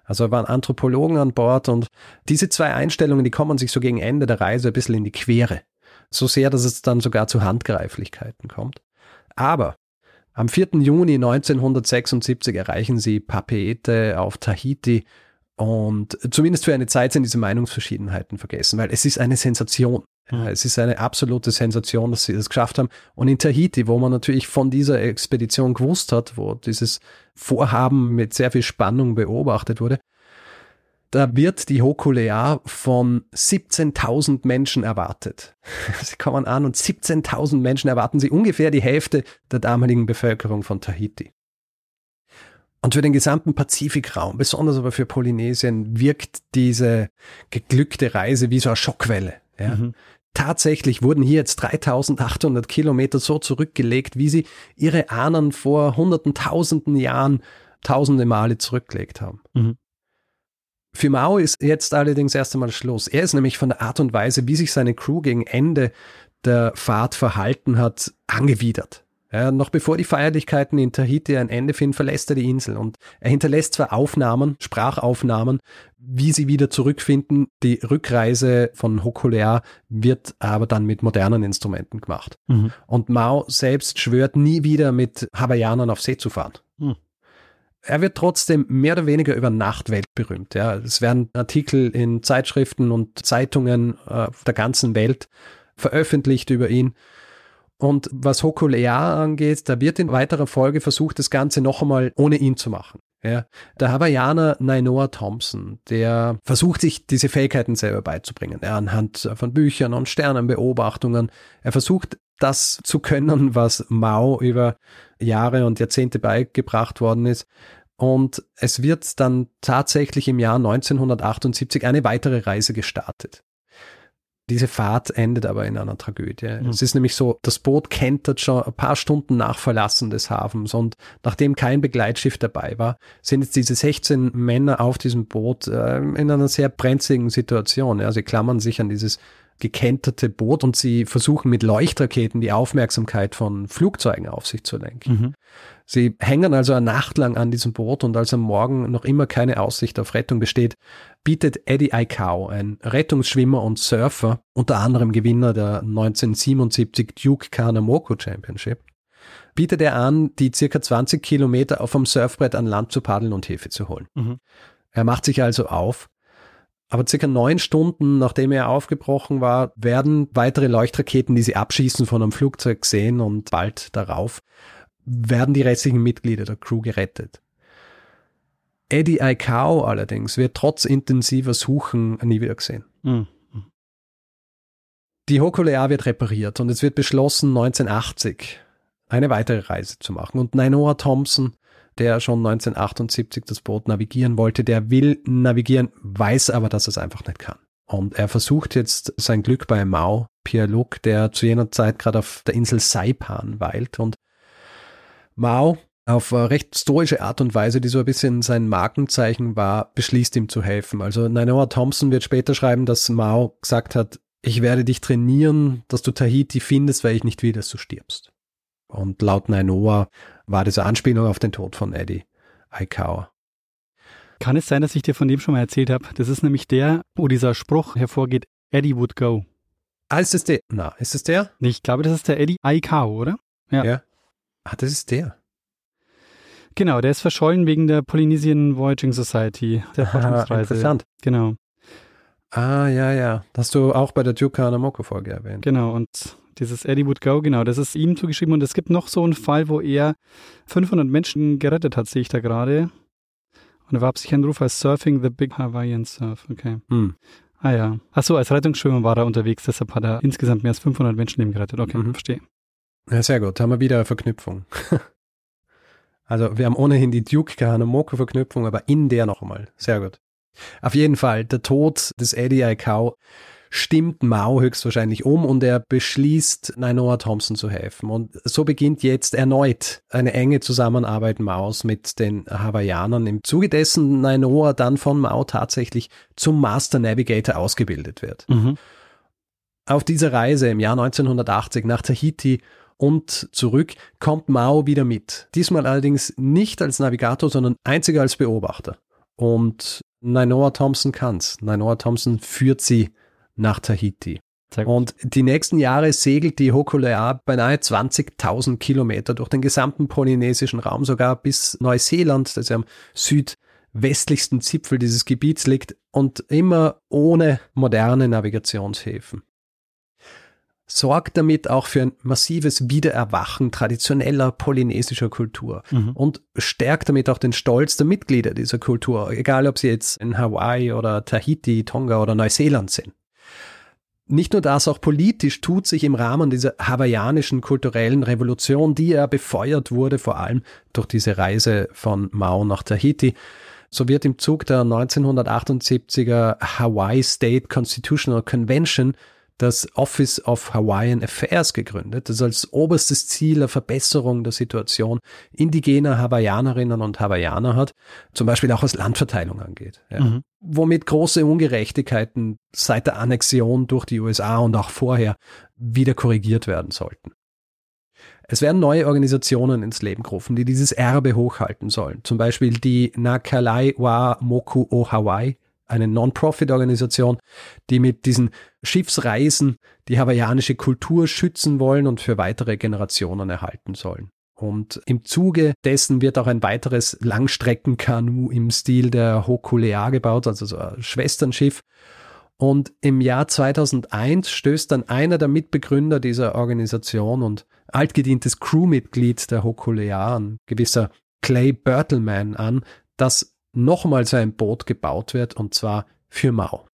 Speaker 1: Also waren Anthropologen an Bord und diese zwei Einstellungen, die kommen sich so gegen Ende der Reise ein bisschen in die Quere. So sehr, dass es dann sogar zu Handgreiflichkeiten kommt. Aber am 4. Juni 1976 erreichen sie Papeete auf Tahiti und zumindest für eine Zeit sind diese Meinungsverschiedenheiten vergessen, weil es ist eine Sensation. Ja, es ist eine absolute Sensation, dass sie das geschafft haben. Und in Tahiti, wo man natürlich von dieser Expedition gewusst hat, wo dieses Vorhaben mit sehr viel Spannung beobachtet wurde, da wird die Hokulea von 17.000 Menschen erwartet. Sie kommen an und 17.000 Menschen erwarten sie, ungefähr die Hälfte der damaligen Bevölkerung von Tahiti. Und für den gesamten Pazifikraum, besonders aber für Polynesien, wirkt diese geglückte Reise wie so eine Schockwelle. Ja. Mhm. Tatsächlich wurden hier jetzt 3800 Kilometer so zurückgelegt, wie sie ihre Ahnen vor hunderten, tausenden Jahren tausende Male zurückgelegt haben. Mhm. Für Mao ist jetzt allerdings erst einmal Schluss. Er ist nämlich von der Art und Weise, wie sich seine Crew gegen Ende der Fahrt verhalten hat, angewidert. Ja, noch bevor die Feierlichkeiten in Tahiti ein Ende finden, verlässt er die Insel und er hinterlässt zwar Aufnahmen, Sprachaufnahmen, wie sie wieder zurückfinden. Die Rückreise von Hokulea wird aber dann mit modernen Instrumenten gemacht. Mhm. Und Mao selbst schwört nie wieder mit Hawaiianern auf See zu fahren. Er wird trotzdem mehr oder weniger über Nacht weltberühmt. Ja. Es werden Artikel in Zeitschriften und Zeitungen äh, der ganzen Welt veröffentlicht über ihn. Und was Hokulea angeht, da wird in weiterer Folge versucht, das Ganze noch einmal ohne ihn zu machen. Ja, der Hawaiianer Nainoa Thompson, der versucht sich diese Fähigkeiten selber beizubringen, ja, anhand von Büchern und Sternenbeobachtungen. Er versucht das zu können, was Mao über Jahre und Jahrzehnte beigebracht worden ist. Und es wird dann tatsächlich im Jahr 1978 eine weitere Reise gestartet. Diese Fahrt endet aber in einer Tragödie. Mhm. Es ist nämlich so, das Boot kentert schon ein paar Stunden nach Verlassen des Hafens und nachdem kein Begleitschiff dabei war, sind jetzt diese 16 Männer auf diesem Boot äh, in einer sehr brenzligen Situation. Ja, sie klammern sich an dieses gekenterte Boot und sie versuchen mit Leuchtraketen die Aufmerksamkeit von Flugzeugen auf sich zu lenken. Mhm. Sie hängen also eine Nacht lang an diesem Boot und als am Morgen noch immer keine Aussicht auf Rettung besteht, bietet Eddie Aikau, ein Rettungsschwimmer und Surfer, unter anderem Gewinner der 1977 Duke Kanamoko Championship, bietet er an, die circa 20 Kilometer auf dem Surfbrett an Land zu paddeln und Hilfe zu holen. Mhm. Er macht sich also auf aber circa neun Stunden nachdem er aufgebrochen war, werden weitere Leuchtraketen, die sie abschießen von einem Flugzeug sehen und bald darauf werden die restlichen Mitglieder der Crew gerettet. Eddie Aikau allerdings wird trotz intensiver Suchen nie wieder gesehen. Mhm. Die Hokulea wird repariert und es wird beschlossen, 1980 eine weitere Reise zu machen. Und Nainoa Thompson der schon 1978 das Boot navigieren wollte, der will navigieren, weiß aber, dass er es einfach nicht kann. Und er versucht jetzt sein Glück bei Mao Pierre-Luc, der zu jener Zeit gerade auf der Insel Saipan weilt. Und Mao auf eine recht stoische Art und Weise, die so ein bisschen sein Markenzeichen war, beschließt ihm zu helfen. Also Nainoa Thompson wird später schreiben, dass Mao gesagt hat, ich werde dich trainieren, dass du Tahiti findest, weil ich nicht will, dass du stirbst. Und laut Nainoa war das eine Anspielung auf den Tod von Eddie Aikauer.
Speaker 2: Kann es sein, dass ich dir von dem schon mal erzählt habe? Das ist nämlich der, wo dieser Spruch hervorgeht, Eddie would go.
Speaker 1: Ah, ist es der? Na, ist es der?
Speaker 2: Ich glaube, das ist der Eddie Aikau, oder?
Speaker 1: Ja. ja. Ah, das ist der.
Speaker 2: Genau, der ist verschollen wegen der Polynesian Voyaging Society, der Forschungsreise.
Speaker 1: Interessant.
Speaker 2: Genau.
Speaker 1: Ah, ja, ja. Das hast du auch bei der Duke Hanamoko-Folge erwähnt.
Speaker 2: Genau, und Dieses Eddie Would Go, genau, das ist ihm zugeschrieben. Und es gibt noch so einen Fall, wo er 500 Menschen gerettet hat, sehe ich da gerade. Und er warb sich einen Ruf als Surfing the Big Hawaiian Surf. Okay.
Speaker 1: Hm.
Speaker 2: Ah ja. Achso, als Rettungsschwimmer war er unterwegs, deshalb hat er insgesamt mehr als 500 Menschenleben gerettet. Okay,
Speaker 1: Mhm.
Speaker 2: verstehe.
Speaker 1: Ja, sehr gut. Haben wir wieder eine Verknüpfung. also wir haben ohnehin die Duke Kahanamoku-Verknüpfung, aber in der nochmal. Sehr gut. Auf jeden Fall, der Tod des Eddie Aikau stimmt Mao höchstwahrscheinlich um und er beschließt, Nainoa Thompson zu helfen. Und so beginnt jetzt erneut eine enge Zusammenarbeit Maos mit den Hawaiianern. Im Zuge dessen Nainoa dann von Mao tatsächlich zum Master Navigator ausgebildet wird.
Speaker 2: Mhm.
Speaker 1: Auf dieser Reise im Jahr 1980 nach Tahiti und zurück kommt Mao wieder mit. Diesmal allerdings nicht als Navigator, sondern einziger als Beobachter. Und Nainoa Thompson kann's. Nainoa Thompson führt sie nach Tahiti. Und die nächsten Jahre segelt die Hokulea beinahe 20.000 Kilometer durch den gesamten polynesischen Raum, sogar bis Neuseeland, das ja am südwestlichsten Zipfel dieses Gebiets liegt und immer ohne moderne Navigationshäfen. Sorgt damit auch für ein massives Wiedererwachen traditioneller polynesischer Kultur
Speaker 2: Mhm.
Speaker 1: und stärkt damit auch den Stolz der Mitglieder dieser Kultur, egal ob sie jetzt in Hawaii oder Tahiti, Tonga oder Neuseeland sind. Nicht nur das, auch politisch tut sich im Rahmen dieser hawaiianischen kulturellen Revolution, die ja befeuert wurde, vor allem durch diese Reise von Mao nach Tahiti, so wird im Zug der 1978er Hawaii State Constitutional Convention das Office of Hawaiian Affairs gegründet, das als oberstes Ziel eine Verbesserung der Situation indigener Hawaiianerinnen und Hawaiianer hat, zum Beispiel auch was Landverteilung angeht. Ja
Speaker 2: Mhm.
Speaker 1: womit große Ungerechtigkeiten seit der Annexion durch die USA und auch vorher wieder korrigiert werden sollten. Es werden neue Organisationen ins Leben gerufen, die dieses Erbe hochhalten sollen. Zum Beispiel die Nakalai wa Moku o Hawaii, eine Non-Profit-Organisation, die mit diesen Schiffsreisen die hawaiianische Kultur schützen wollen und für weitere Generationen erhalten sollen. Und im Zuge dessen wird auch ein weiteres Langstreckenkanu im Stil der Hokulea gebaut, also so ein Schwesternschiff. Und im Jahr 2001 stößt dann einer der Mitbegründer dieser Organisation und altgedientes Crewmitglied der Hokulea, ein gewisser Clay Bertelman, an, dass nochmal so ein Boot gebaut wird, und zwar für Mao.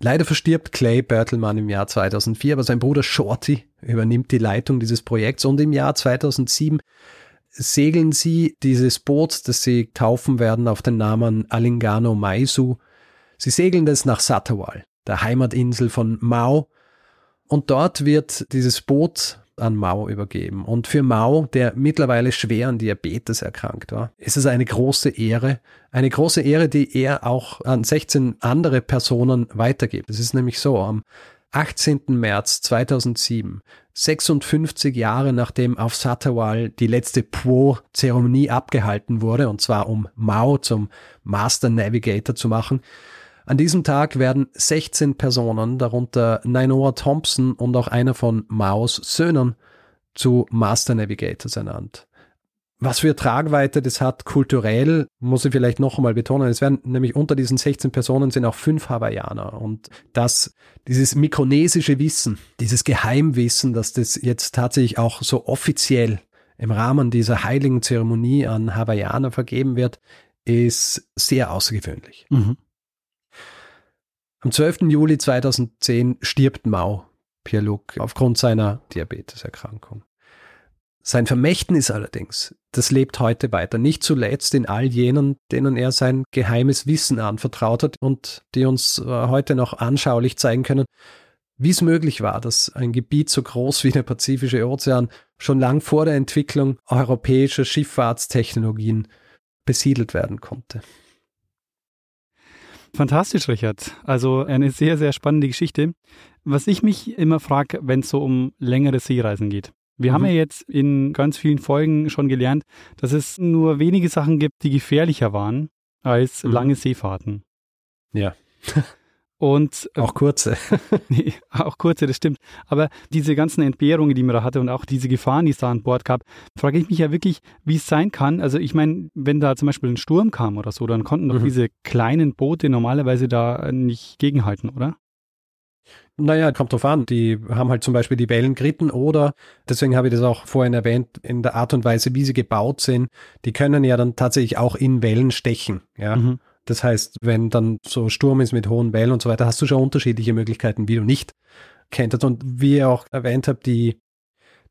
Speaker 1: Leider verstirbt Clay Bertelmann im Jahr 2004, aber sein Bruder Shorty übernimmt die Leitung dieses Projekts und im Jahr 2007 segeln sie dieses Boot, das sie taufen werden, auf den Namen Alingano Maisu. Sie segeln das nach Satawal, der Heimatinsel von Mao, und dort wird dieses Boot an Mao übergeben. Und für Mao, der mittlerweile schwer an Diabetes erkrankt war, ist es eine große Ehre. Eine große Ehre, die er auch an 16 andere Personen weitergibt. Es ist nämlich so, am 18. März 2007, 56 Jahre nachdem auf Satawal die letzte Po-Zeremonie abgehalten wurde, und zwar um Mao zum Master Navigator zu machen, an diesem Tag werden 16 Personen, darunter Nainoa Thompson und auch einer von Maos Söhnen, zu Master Navigators ernannt. Was für Tragweite das hat kulturell, muss ich vielleicht noch einmal betonen. Es werden nämlich unter diesen 16 Personen sind auch fünf Hawaiianer und das, dieses mikronesische Wissen, dieses Geheimwissen, dass das jetzt tatsächlich auch so offiziell im Rahmen dieser heiligen Zeremonie an Hawaiianer vergeben wird, ist sehr außergewöhnlich.
Speaker 2: Mhm.
Speaker 1: Am 12. Juli 2010 stirbt Mao Pierre-Luc aufgrund seiner Diabeteserkrankung. Sein Vermächtnis allerdings, das lebt heute weiter, nicht zuletzt in all jenen, denen er sein geheimes Wissen anvertraut hat und die uns äh, heute noch anschaulich zeigen können, wie es möglich war, dass ein Gebiet so groß wie der Pazifische Ozean schon lang vor der Entwicklung europäischer Schifffahrtstechnologien besiedelt werden konnte.
Speaker 2: Fantastisch, Richard. Also eine sehr, sehr spannende Geschichte. Was ich mich immer frage, wenn es so um längere Seereisen geht. Wir
Speaker 1: Mhm.
Speaker 2: haben ja jetzt in ganz vielen Folgen schon gelernt, dass es nur wenige Sachen gibt, die gefährlicher waren als
Speaker 1: Mhm.
Speaker 2: lange Seefahrten.
Speaker 1: Ja.
Speaker 2: Und äh,
Speaker 1: Auch kurze.
Speaker 2: Nee, auch kurze, das stimmt. Aber diese ganzen Entbehrungen, die man da hatte und auch diese Gefahren, die es da an Bord gab, frage ich mich ja wirklich, wie es sein kann. Also ich meine, wenn da zum Beispiel ein Sturm kam oder so, dann konnten doch
Speaker 1: Mhm.
Speaker 2: diese kleinen Boote normalerweise da nicht gegenhalten, oder?
Speaker 1: Naja, kommt drauf an. Die haben halt zum Beispiel die Wellen geritten oder, deswegen habe ich das auch vorhin erwähnt, in der Art und Weise, wie sie gebaut sind, die können ja dann tatsächlich auch in Wellen stechen. Ja. Mhm. Das heißt, wenn dann so Sturm ist mit hohen Wellen und so weiter, hast du schon unterschiedliche Möglichkeiten, wie du nicht kenntest. Und wie ihr auch erwähnt habt, die,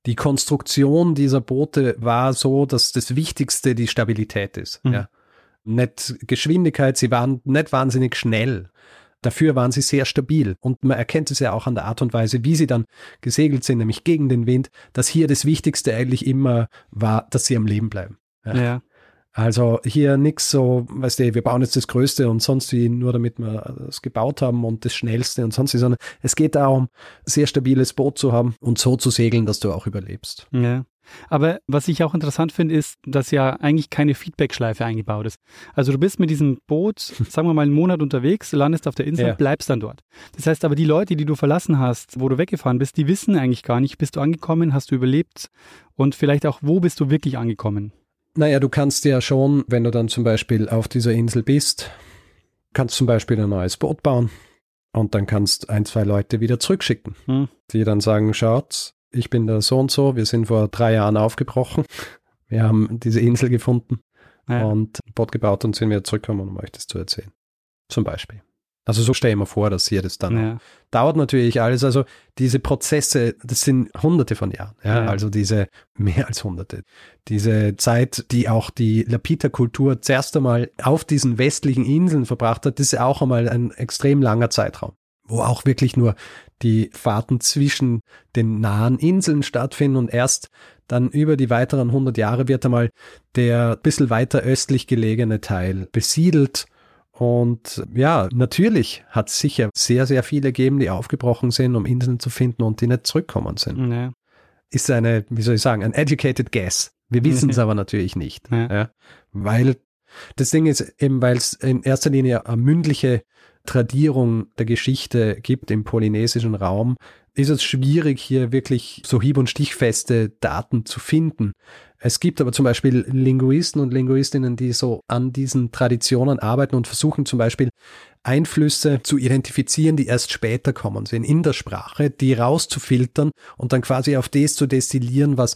Speaker 1: die Konstruktion dieser Boote war so, dass das Wichtigste die Stabilität ist. Mhm. Ja. Nicht Geschwindigkeit, sie waren nicht wahnsinnig schnell. Dafür waren sie sehr stabil. Und man erkennt es ja auch an der Art und Weise, wie sie dann gesegelt sind, nämlich gegen den Wind, dass hier das Wichtigste eigentlich immer war, dass sie am Leben bleiben.
Speaker 2: Ja. ja.
Speaker 1: Also hier nichts so, weißt du, wir bauen jetzt das Größte und sonst wie, nur damit wir es gebaut haben und das Schnellste und sonst wie, sondern es geht darum, sehr stabiles Boot zu haben und so zu segeln, dass du auch überlebst.
Speaker 2: Ja. Aber was ich auch interessant finde, ist, dass ja eigentlich keine Feedback-Schleife eingebaut ist. Also du bist mit diesem Boot, sagen wir mal, einen Monat unterwegs, landest auf der Insel, ja. bleibst dann dort. Das heißt aber, die Leute, die du verlassen hast, wo du weggefahren bist, die wissen eigentlich gar nicht, bist du angekommen, hast du überlebt und vielleicht auch, wo bist du wirklich angekommen?
Speaker 1: Naja, du kannst ja schon, wenn du dann zum Beispiel auf dieser Insel bist, kannst zum Beispiel ein neues Boot bauen und dann kannst ein, zwei Leute wieder zurückschicken, hm. die dann sagen, schaut, ich bin der so und so, wir sind vor drei Jahren aufgebrochen, wir haben diese Insel gefunden ja. und ein Boot gebaut und sind wieder zurückgekommen, um euch das zu erzählen. Zum Beispiel. Also so stell ich mir vor, dass hier das dann ja. dauert natürlich alles. Also diese Prozesse, das sind hunderte von Jahren. Ja? ja. Also diese mehr als hunderte. Diese Zeit, die auch die Lapita-Kultur zuerst einmal auf diesen westlichen Inseln verbracht hat, das ist auch einmal ein extrem langer Zeitraum wo auch wirklich nur die Fahrten zwischen den nahen Inseln stattfinden und erst dann über die weiteren 100 Jahre wird einmal der bisschen weiter östlich gelegene Teil besiedelt. Und ja, natürlich hat es sicher sehr, sehr viele gegeben, die aufgebrochen sind, um Inseln zu finden und die nicht zurückkommen sind. Ja. Ist eine, wie soll ich sagen, ein educated guess. Wir wissen es aber natürlich nicht. Ja. ja. Weil das Ding ist eben, weil es in erster Linie eine mündliche Tradierung der Geschichte gibt im polynesischen Raum, ist es schwierig, hier wirklich so hieb- und stichfeste Daten zu finden. Es gibt aber zum Beispiel Linguisten und Linguistinnen, die so an diesen Traditionen arbeiten und versuchen zum Beispiel Einflüsse zu identifizieren, die erst später kommen sind in der Sprache, die rauszufiltern und dann quasi auf das zu destillieren, was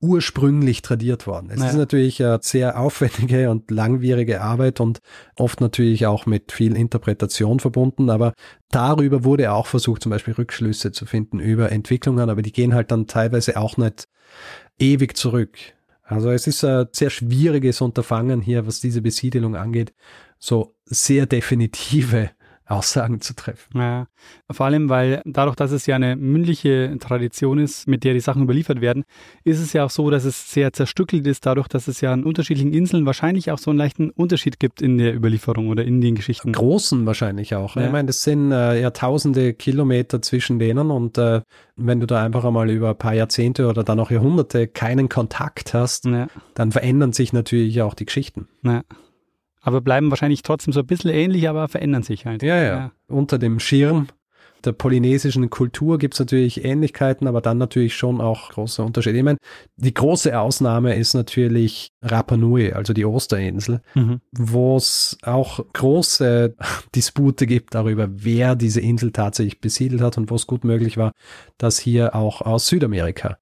Speaker 1: ursprünglich tradiert worden. Es ja. ist natürlich eine sehr aufwendige und langwierige Arbeit und oft natürlich auch mit viel Interpretation verbunden, aber darüber wurde auch versucht, zum Beispiel Rückschlüsse zu finden über Entwicklungen, aber die gehen halt dann teilweise auch nicht ewig zurück. Also es ist ein sehr schwieriges Unterfangen hier, was diese Besiedelung angeht, so sehr definitive Aussagen zu treffen.
Speaker 2: Ja, vor allem, weil dadurch, dass es ja eine mündliche Tradition ist, mit der die Sachen überliefert werden, ist es ja auch so, dass es sehr zerstückelt ist, dadurch, dass es ja an unterschiedlichen Inseln wahrscheinlich auch so einen leichten Unterschied gibt in der Überlieferung oder in den Geschichten.
Speaker 1: Großen wahrscheinlich auch. Ja. Ich meine, das sind äh, ja tausende Kilometer zwischen denen und äh, wenn du da einfach einmal über ein paar Jahrzehnte oder dann auch Jahrhunderte keinen Kontakt hast, ja. dann verändern sich natürlich auch die Geschichten.
Speaker 2: Ja. Aber bleiben wahrscheinlich trotzdem so ein bisschen ähnlich, aber verändern sich halt.
Speaker 1: Ja, ja. ja. Unter dem Schirm der polynesischen Kultur gibt es natürlich Ähnlichkeiten, aber dann natürlich schon auch große Unterschiede. Ich meine, die große Ausnahme ist natürlich Rapa Nui, also die Osterinsel, mhm. wo es auch große Dispute gibt darüber, wer diese Insel tatsächlich besiedelt hat und wo es gut möglich war, dass hier auch aus Südamerika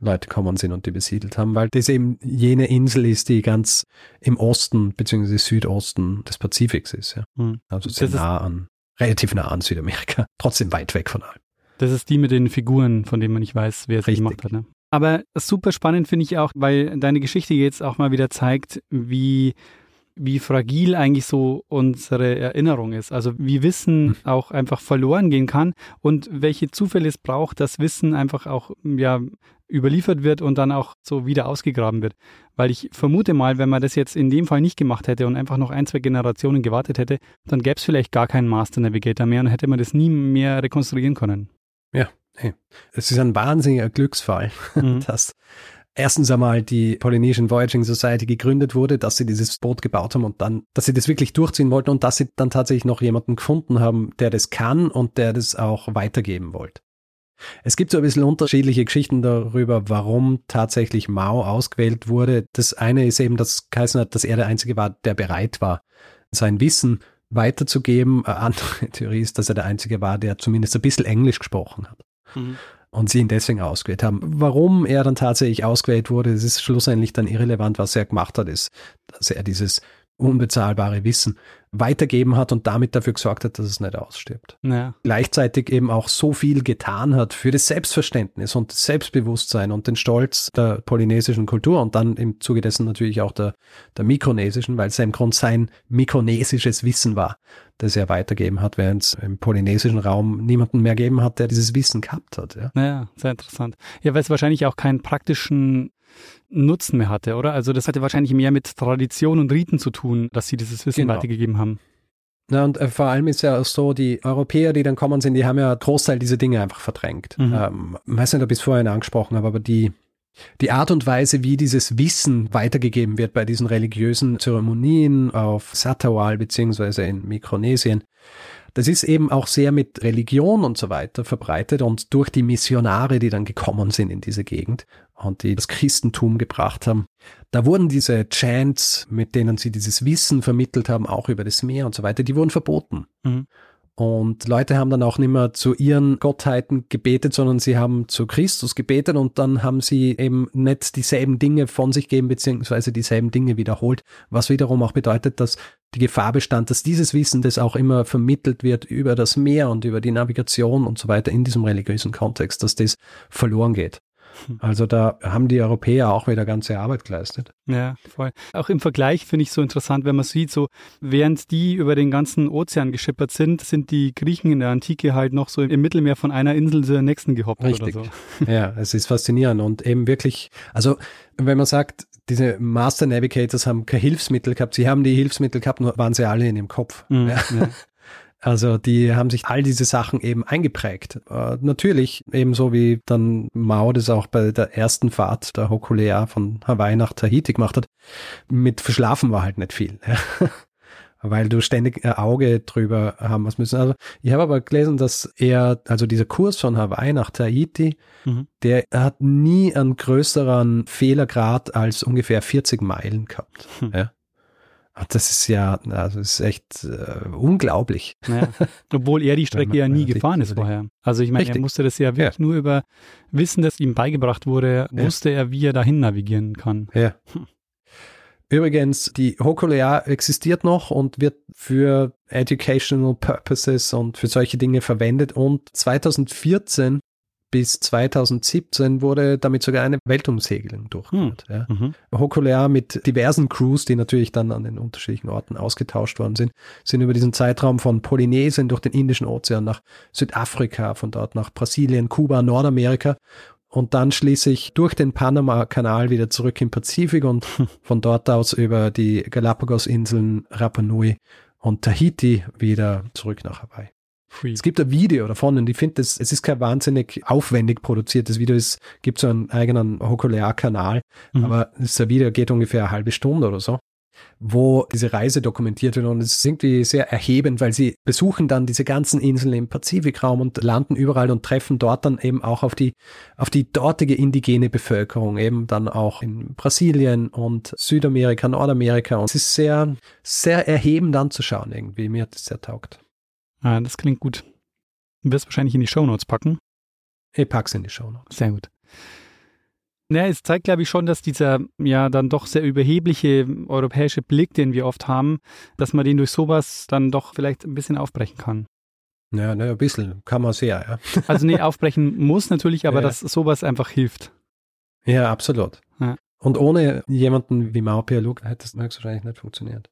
Speaker 1: Leute kommen sind und die besiedelt haben, weil das eben jene Insel ist, die ganz im Osten bzw. Südosten des Pazifiks ist. Ja. Hm. Also sehr nah an, relativ nah an Südamerika, trotzdem weit weg von allem.
Speaker 2: Das ist die mit den Figuren, von denen man nicht weiß, wer sie gemacht hat. Ne? Aber super spannend finde ich auch, weil deine Geschichte jetzt auch mal wieder zeigt, wie wie fragil eigentlich so unsere Erinnerung ist. Also wie Wissen hm. auch einfach verloren gehen kann und welche Zufälle es braucht, dass Wissen einfach auch ja überliefert wird und dann auch so wieder ausgegraben wird. Weil ich vermute mal, wenn man das jetzt in dem Fall nicht gemacht hätte und einfach noch ein, zwei Generationen gewartet hätte, dann gäbe es vielleicht gar keinen Master Navigator mehr und hätte man das nie mehr rekonstruieren können.
Speaker 1: Ja, hey. es ist ein wahnsinniger Glücksfall, mhm. dass erstens einmal die Polynesian Voyaging Society gegründet wurde, dass sie dieses Boot gebaut haben und dann, dass sie das wirklich durchziehen wollten und dass sie dann tatsächlich noch jemanden gefunden haben, der das kann und der das auch weitergeben wollte. Es gibt so ein bisschen unterschiedliche Geschichten darüber, warum tatsächlich Mao ausgewählt wurde. Das eine ist eben, dass geheißen hat, dass er der Einzige war, der bereit war, sein Wissen weiterzugeben. Eine andere Theorie ist, dass er der Einzige war, der zumindest ein bisschen Englisch gesprochen hat. Mhm. Und sie ihn deswegen ausgewählt haben. Warum er dann tatsächlich ausgewählt wurde, das ist schlussendlich dann irrelevant. Was er gemacht hat, ist, dass er dieses unbezahlbare Wissen weitergeben hat und damit dafür gesorgt hat, dass es nicht ausstirbt.
Speaker 2: Ja.
Speaker 1: Gleichzeitig eben auch so viel getan hat für das Selbstverständnis und das Selbstbewusstsein und den Stolz der polynesischen Kultur und dann im Zuge dessen natürlich auch der, der mikronesischen, weil es ja im Grunde sein mikronesisches Wissen war, das er weitergeben hat, während es im polynesischen Raum niemanden mehr gegeben hat, der dieses Wissen gehabt hat. Ja,
Speaker 2: ja sehr interessant. Ja, weil es wahrscheinlich auch keinen praktischen Nutzen mehr hatte, oder? Also das hatte wahrscheinlich mehr mit Tradition und Riten zu tun, dass sie dieses Wissen genau. weitergegeben haben.
Speaker 1: Ja, und äh, vor allem ist ja auch so, die Europäer, die dann kommen sind, die haben ja Großteil dieser Dinge einfach verdrängt. Mhm. Ähm, ich weiß nicht, ob ich es vorhin angesprochen habe, aber die, die Art und Weise, wie dieses Wissen weitergegeben wird bei diesen religiösen Zeremonien auf Satawal beziehungsweise in Mikronesien, das ist eben auch sehr mit Religion und so weiter verbreitet und durch die Missionare, die dann gekommen sind in diese Gegend und die das Christentum gebracht haben. Da wurden diese Chants, mit denen sie dieses Wissen vermittelt haben, auch über das Meer und so weiter, die wurden verboten. Mhm. Und Leute haben dann auch nicht mehr zu ihren Gottheiten gebetet, sondern sie haben zu Christus gebetet und dann haben sie eben nicht dieselben Dinge von sich geben, beziehungsweise dieselben Dinge wiederholt, was wiederum auch bedeutet, dass die Gefahr bestand, dass dieses Wissen, das auch immer vermittelt wird über das Meer und über die Navigation und so weiter in diesem religiösen Kontext, dass das verloren geht. Also da haben die Europäer auch wieder ganze Arbeit geleistet.
Speaker 2: Ja, voll. Auch im Vergleich finde ich so interessant, wenn man sieht, so während die über den ganzen Ozean geschippert sind, sind die Griechen in der Antike halt noch so im Mittelmeer von einer Insel zur nächsten gehoppt
Speaker 1: Richtig.
Speaker 2: oder so.
Speaker 1: Ja, es ist faszinierend und eben wirklich, also wenn man sagt, diese Master Navigators haben kein Hilfsmittel gehabt, sie haben die Hilfsmittel gehabt, nur waren sie alle in ihrem Kopf. Mhm, ja. Ja. Also die haben sich all diese Sachen eben eingeprägt. Äh, natürlich, ebenso wie dann Mao das auch bei der ersten Fahrt der Hokulea von Hawaii nach Tahiti gemacht hat. Mit Verschlafen war halt nicht viel. weil du ständig ein Auge drüber haben was müssen. Also ich habe aber gelesen, dass er, also dieser Kurs von Hawaii nach Tahiti, mhm. der hat nie einen größeren Fehlergrad als ungefähr 40 Meilen gehabt. Hm. Ja. Das ist ja, also ist echt äh, unglaublich.
Speaker 2: Ja. Obwohl er die Strecke ja nie gefahren ist vorher. Also ich meine, er musste das ja wirklich ja. nur über Wissen, das ihm beigebracht wurde, wusste ja. er, wie er dahin navigieren kann.
Speaker 1: Ja. Hm. Übrigens, die Hokulea existiert noch und wird für educational purposes und für solche Dinge verwendet und 2014 bis 2017 wurde damit sogar eine Weltumsegelung durchgeführt. Hm. Ja. Mhm. Hokulea mit diversen Crews, die natürlich dann an den unterschiedlichen Orten ausgetauscht worden sind, sind über diesen Zeitraum von Polynesien durch den Indischen Ozean nach Südafrika, von dort nach Brasilien, Kuba, Nordamerika und dann schließlich durch den Panama-Kanal wieder zurück im Pazifik und von dort aus über die Galapagos-Inseln Rapa Nui und Tahiti wieder zurück nach Hawaii. Free. Es gibt ein Video davon und ich finde, es ist kein wahnsinnig aufwendig produziertes Video. Es gibt so einen eigenen Hokulea-Kanal, mhm. aber das Video geht ungefähr eine halbe Stunde oder so, wo diese Reise dokumentiert wird und es ist irgendwie sehr erhebend, weil sie besuchen dann diese ganzen Inseln im Pazifikraum und landen überall und treffen dort dann eben auch auf die, auf die dortige indigene Bevölkerung, eben dann auch in Brasilien und Südamerika, Nordamerika und es ist sehr, sehr erhebend anzuschauen irgendwie. Mir hat es sehr taugt.
Speaker 2: Ah, das klingt gut. Du wirst wahrscheinlich in die Shownotes packen.
Speaker 1: Ich pack's in die Shownotes.
Speaker 2: Sehr gut. Naja, es zeigt, glaube ich, schon, dass dieser ja dann doch sehr überhebliche europäische Blick, den wir oft haben, dass man den durch sowas dann doch vielleicht ein bisschen aufbrechen kann.
Speaker 1: Ja, ne, ein bisschen kann man sehr, ja.
Speaker 2: Also nee, aufbrechen muss natürlich, aber ja. dass sowas einfach hilft.
Speaker 1: Ja, absolut. Ja. Und ohne jemanden wie Mao Pialuk hätte es höchstwahrscheinlich nicht funktioniert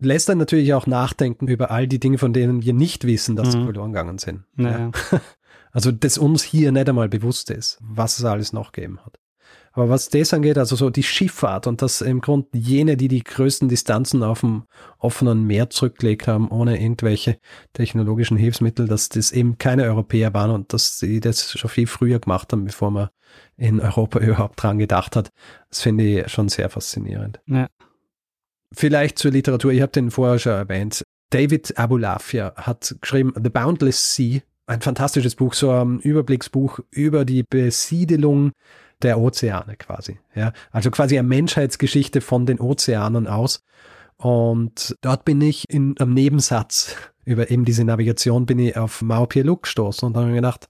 Speaker 1: lässt dann natürlich auch nachdenken über all die Dinge, von denen wir nicht wissen, dass mhm. sie verloren gegangen sind.
Speaker 2: Naja.
Speaker 1: Ja. Also, dass uns hier nicht einmal bewusst ist, was es alles noch gegeben hat. Aber was das angeht, also so die Schifffahrt und dass im Grunde jene, die die größten Distanzen auf dem offenen Meer zurückgelegt haben, ohne irgendwelche technologischen Hilfsmittel, dass das eben keine Europäer waren und dass sie das schon viel früher gemacht haben, bevor man in Europa überhaupt dran gedacht hat. Das finde ich schon sehr faszinierend.
Speaker 2: Ja.
Speaker 1: Vielleicht zur Literatur, ich habe den vorher schon erwähnt. David Abulafia hat geschrieben The Boundless Sea, ein fantastisches Buch, so ein Überblicksbuch über die Besiedelung der Ozeane quasi. Ja, also quasi eine Menschheitsgeschichte von den Ozeanen aus. Und dort bin ich in einem Nebensatz über eben diese Navigation bin ich auf Mao Pieluk gestoßen und habe mir gedacht,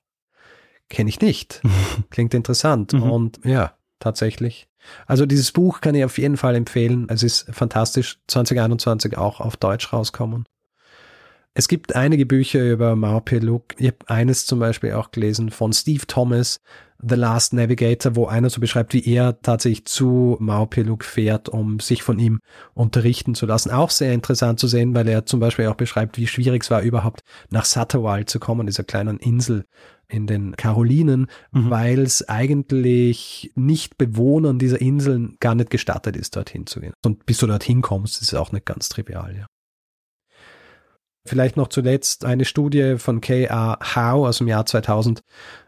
Speaker 1: kenne ich nicht. Klingt interessant.
Speaker 2: Mhm.
Speaker 1: Und ja, tatsächlich. Also dieses Buch kann ich auf jeden Fall empfehlen. Es ist fantastisch. 2021 auch auf Deutsch rauskommen. Es gibt einige Bücher über Mao Pieluk. Ich habe eines zum Beispiel auch gelesen von Steve Thomas, The Last Navigator, wo einer so beschreibt, wie er tatsächlich zu Mao Pieluk fährt, um sich von ihm unterrichten zu lassen. Auch sehr interessant zu sehen, weil er zum Beispiel auch beschreibt, wie schwierig es war, überhaupt nach Satterwald zu kommen, dieser kleinen Insel in den Karolinen,
Speaker 2: Mhm.
Speaker 1: weil es eigentlich nicht Bewohnern dieser Inseln gar nicht gestattet ist, dorthin zu gehen. Und bis du dorthin kommst, ist es auch nicht ganz trivial, ja. Vielleicht noch zuletzt eine Studie von K.A. Howe aus dem Jahr 2000,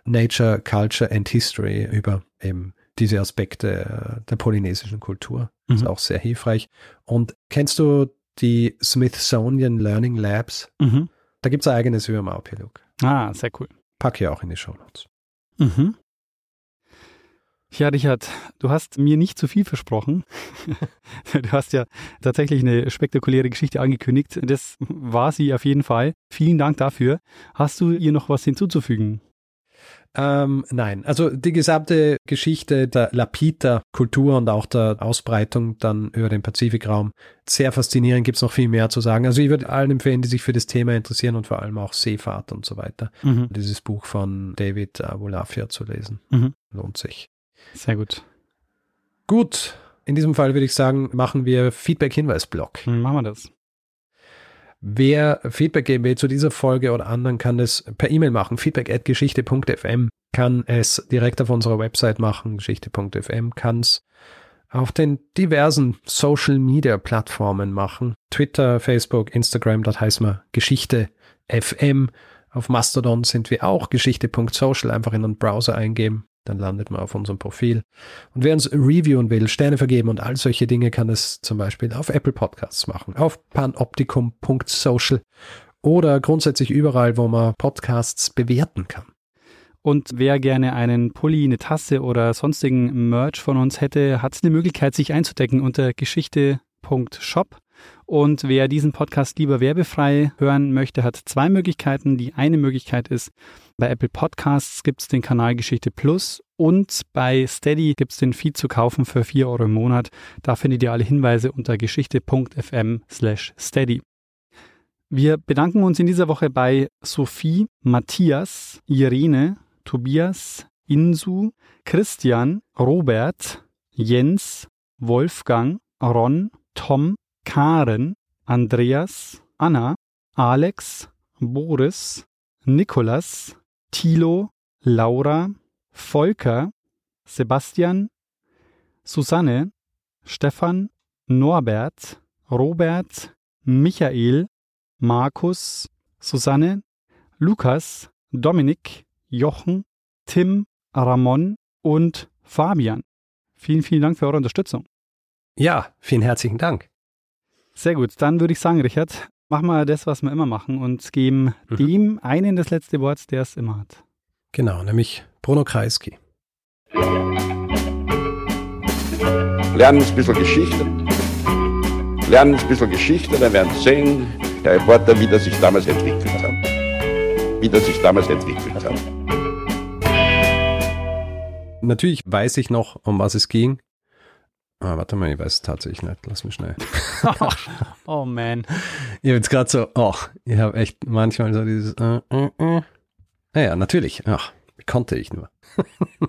Speaker 1: Nature, Culture and History, über eben diese Aspekte äh, der polynesischen Kultur. Ist
Speaker 2: Mhm.
Speaker 1: auch sehr hilfreich. Und kennst du die Smithsonian Learning Labs?
Speaker 2: Mhm.
Speaker 1: Da gibt es ein eigenes Pieluk.
Speaker 2: Ah, sehr cool.
Speaker 1: Pack ich auch in die Show Notes.
Speaker 2: Mhm. Ja, Richard, du hast mir nicht zu viel versprochen. du hast ja tatsächlich eine spektakuläre Geschichte angekündigt. Das war sie auf jeden Fall. Vielen Dank dafür. Hast du ihr noch was hinzuzufügen?
Speaker 1: Ähm, nein, also die gesamte Geschichte der Lapita-Kultur und auch der Ausbreitung dann über den Pazifikraum, sehr faszinierend, gibt es noch viel mehr zu sagen. Also ich würde allen empfehlen, die sich für das Thema interessieren und vor allem auch Seefahrt und so weiter,
Speaker 2: Mhm.
Speaker 1: dieses Buch von David Abulafia zu lesen.
Speaker 2: Mhm.
Speaker 1: Lohnt sich.
Speaker 2: Sehr gut.
Speaker 1: Gut, in diesem Fall würde ich sagen, machen wir Feedback-Hinweis-Block.
Speaker 2: Dann machen wir das.
Speaker 1: Wer Feedback geben will zu dieser Folge oder anderen, kann das per E-Mail machen. Feedback at geschichte.fm kann es direkt auf unserer Website machen, geschichte.fm, kann es auf den diversen Social Media Plattformen machen. Twitter, Facebook, Instagram, dort heißen wir Geschichte FM. Auf Mastodon sind wir auch geschichte.social, einfach in den Browser eingeben. Dann landet man auf unserem Profil. Und wer uns reviewen will, Sterne vergeben und all solche Dinge, kann es zum Beispiel auf Apple Podcasts machen, auf panoptikum.social oder grundsätzlich überall, wo man Podcasts bewerten kann.
Speaker 2: Und wer gerne einen Pulli, eine Tasse oder sonstigen Merch von uns hätte, hat eine Möglichkeit, sich einzudecken unter geschichte.shop. Und wer diesen Podcast lieber werbefrei hören möchte, hat zwei Möglichkeiten. Die eine Möglichkeit ist, bei Apple Podcasts gibt es den Kanal Geschichte Plus und bei Steady gibt es den Feed zu kaufen für 4 Euro im Monat. Da findet ihr alle Hinweise unter geschichte.fm slash steady. Wir bedanken uns in dieser Woche bei Sophie, Matthias, Irene, Tobias, Insu, Christian, Robert, Jens, Wolfgang, Ron, Tom, Karen, Andreas, Anna, Alex, Boris, Nikolas, Thilo, Laura, Volker, Sebastian, Susanne, Stefan, Norbert, Robert, Michael, Markus, Susanne, Lukas, Dominik, Jochen, Tim, Ramon und Fabian. Vielen, vielen Dank für eure Unterstützung.
Speaker 1: Ja, vielen herzlichen Dank.
Speaker 2: Sehr gut, dann würde ich sagen, Richard, machen wir das, was wir immer machen und geben
Speaker 1: Mhm.
Speaker 2: dem einen das letzte Wort, der es immer hat.
Speaker 1: Genau, nämlich Bruno Kreisky.
Speaker 3: Lernen ein bisschen Geschichte. Lernen ein bisschen Geschichte, dann werden Sie sehen, der Reporter, wie das sich damals entwickelt hat. Wie das sich damals entwickelt hat.
Speaker 1: Natürlich weiß ich noch, um was es ging. Ah, warte mal, ich weiß es tatsächlich nicht. Lass mich schnell.
Speaker 2: oh man.
Speaker 1: Ich habe jetzt gerade so, oh, ich habe echt manchmal so dieses, äh, äh, äh. Naja, natürlich. Ach, wie konnte ich nur?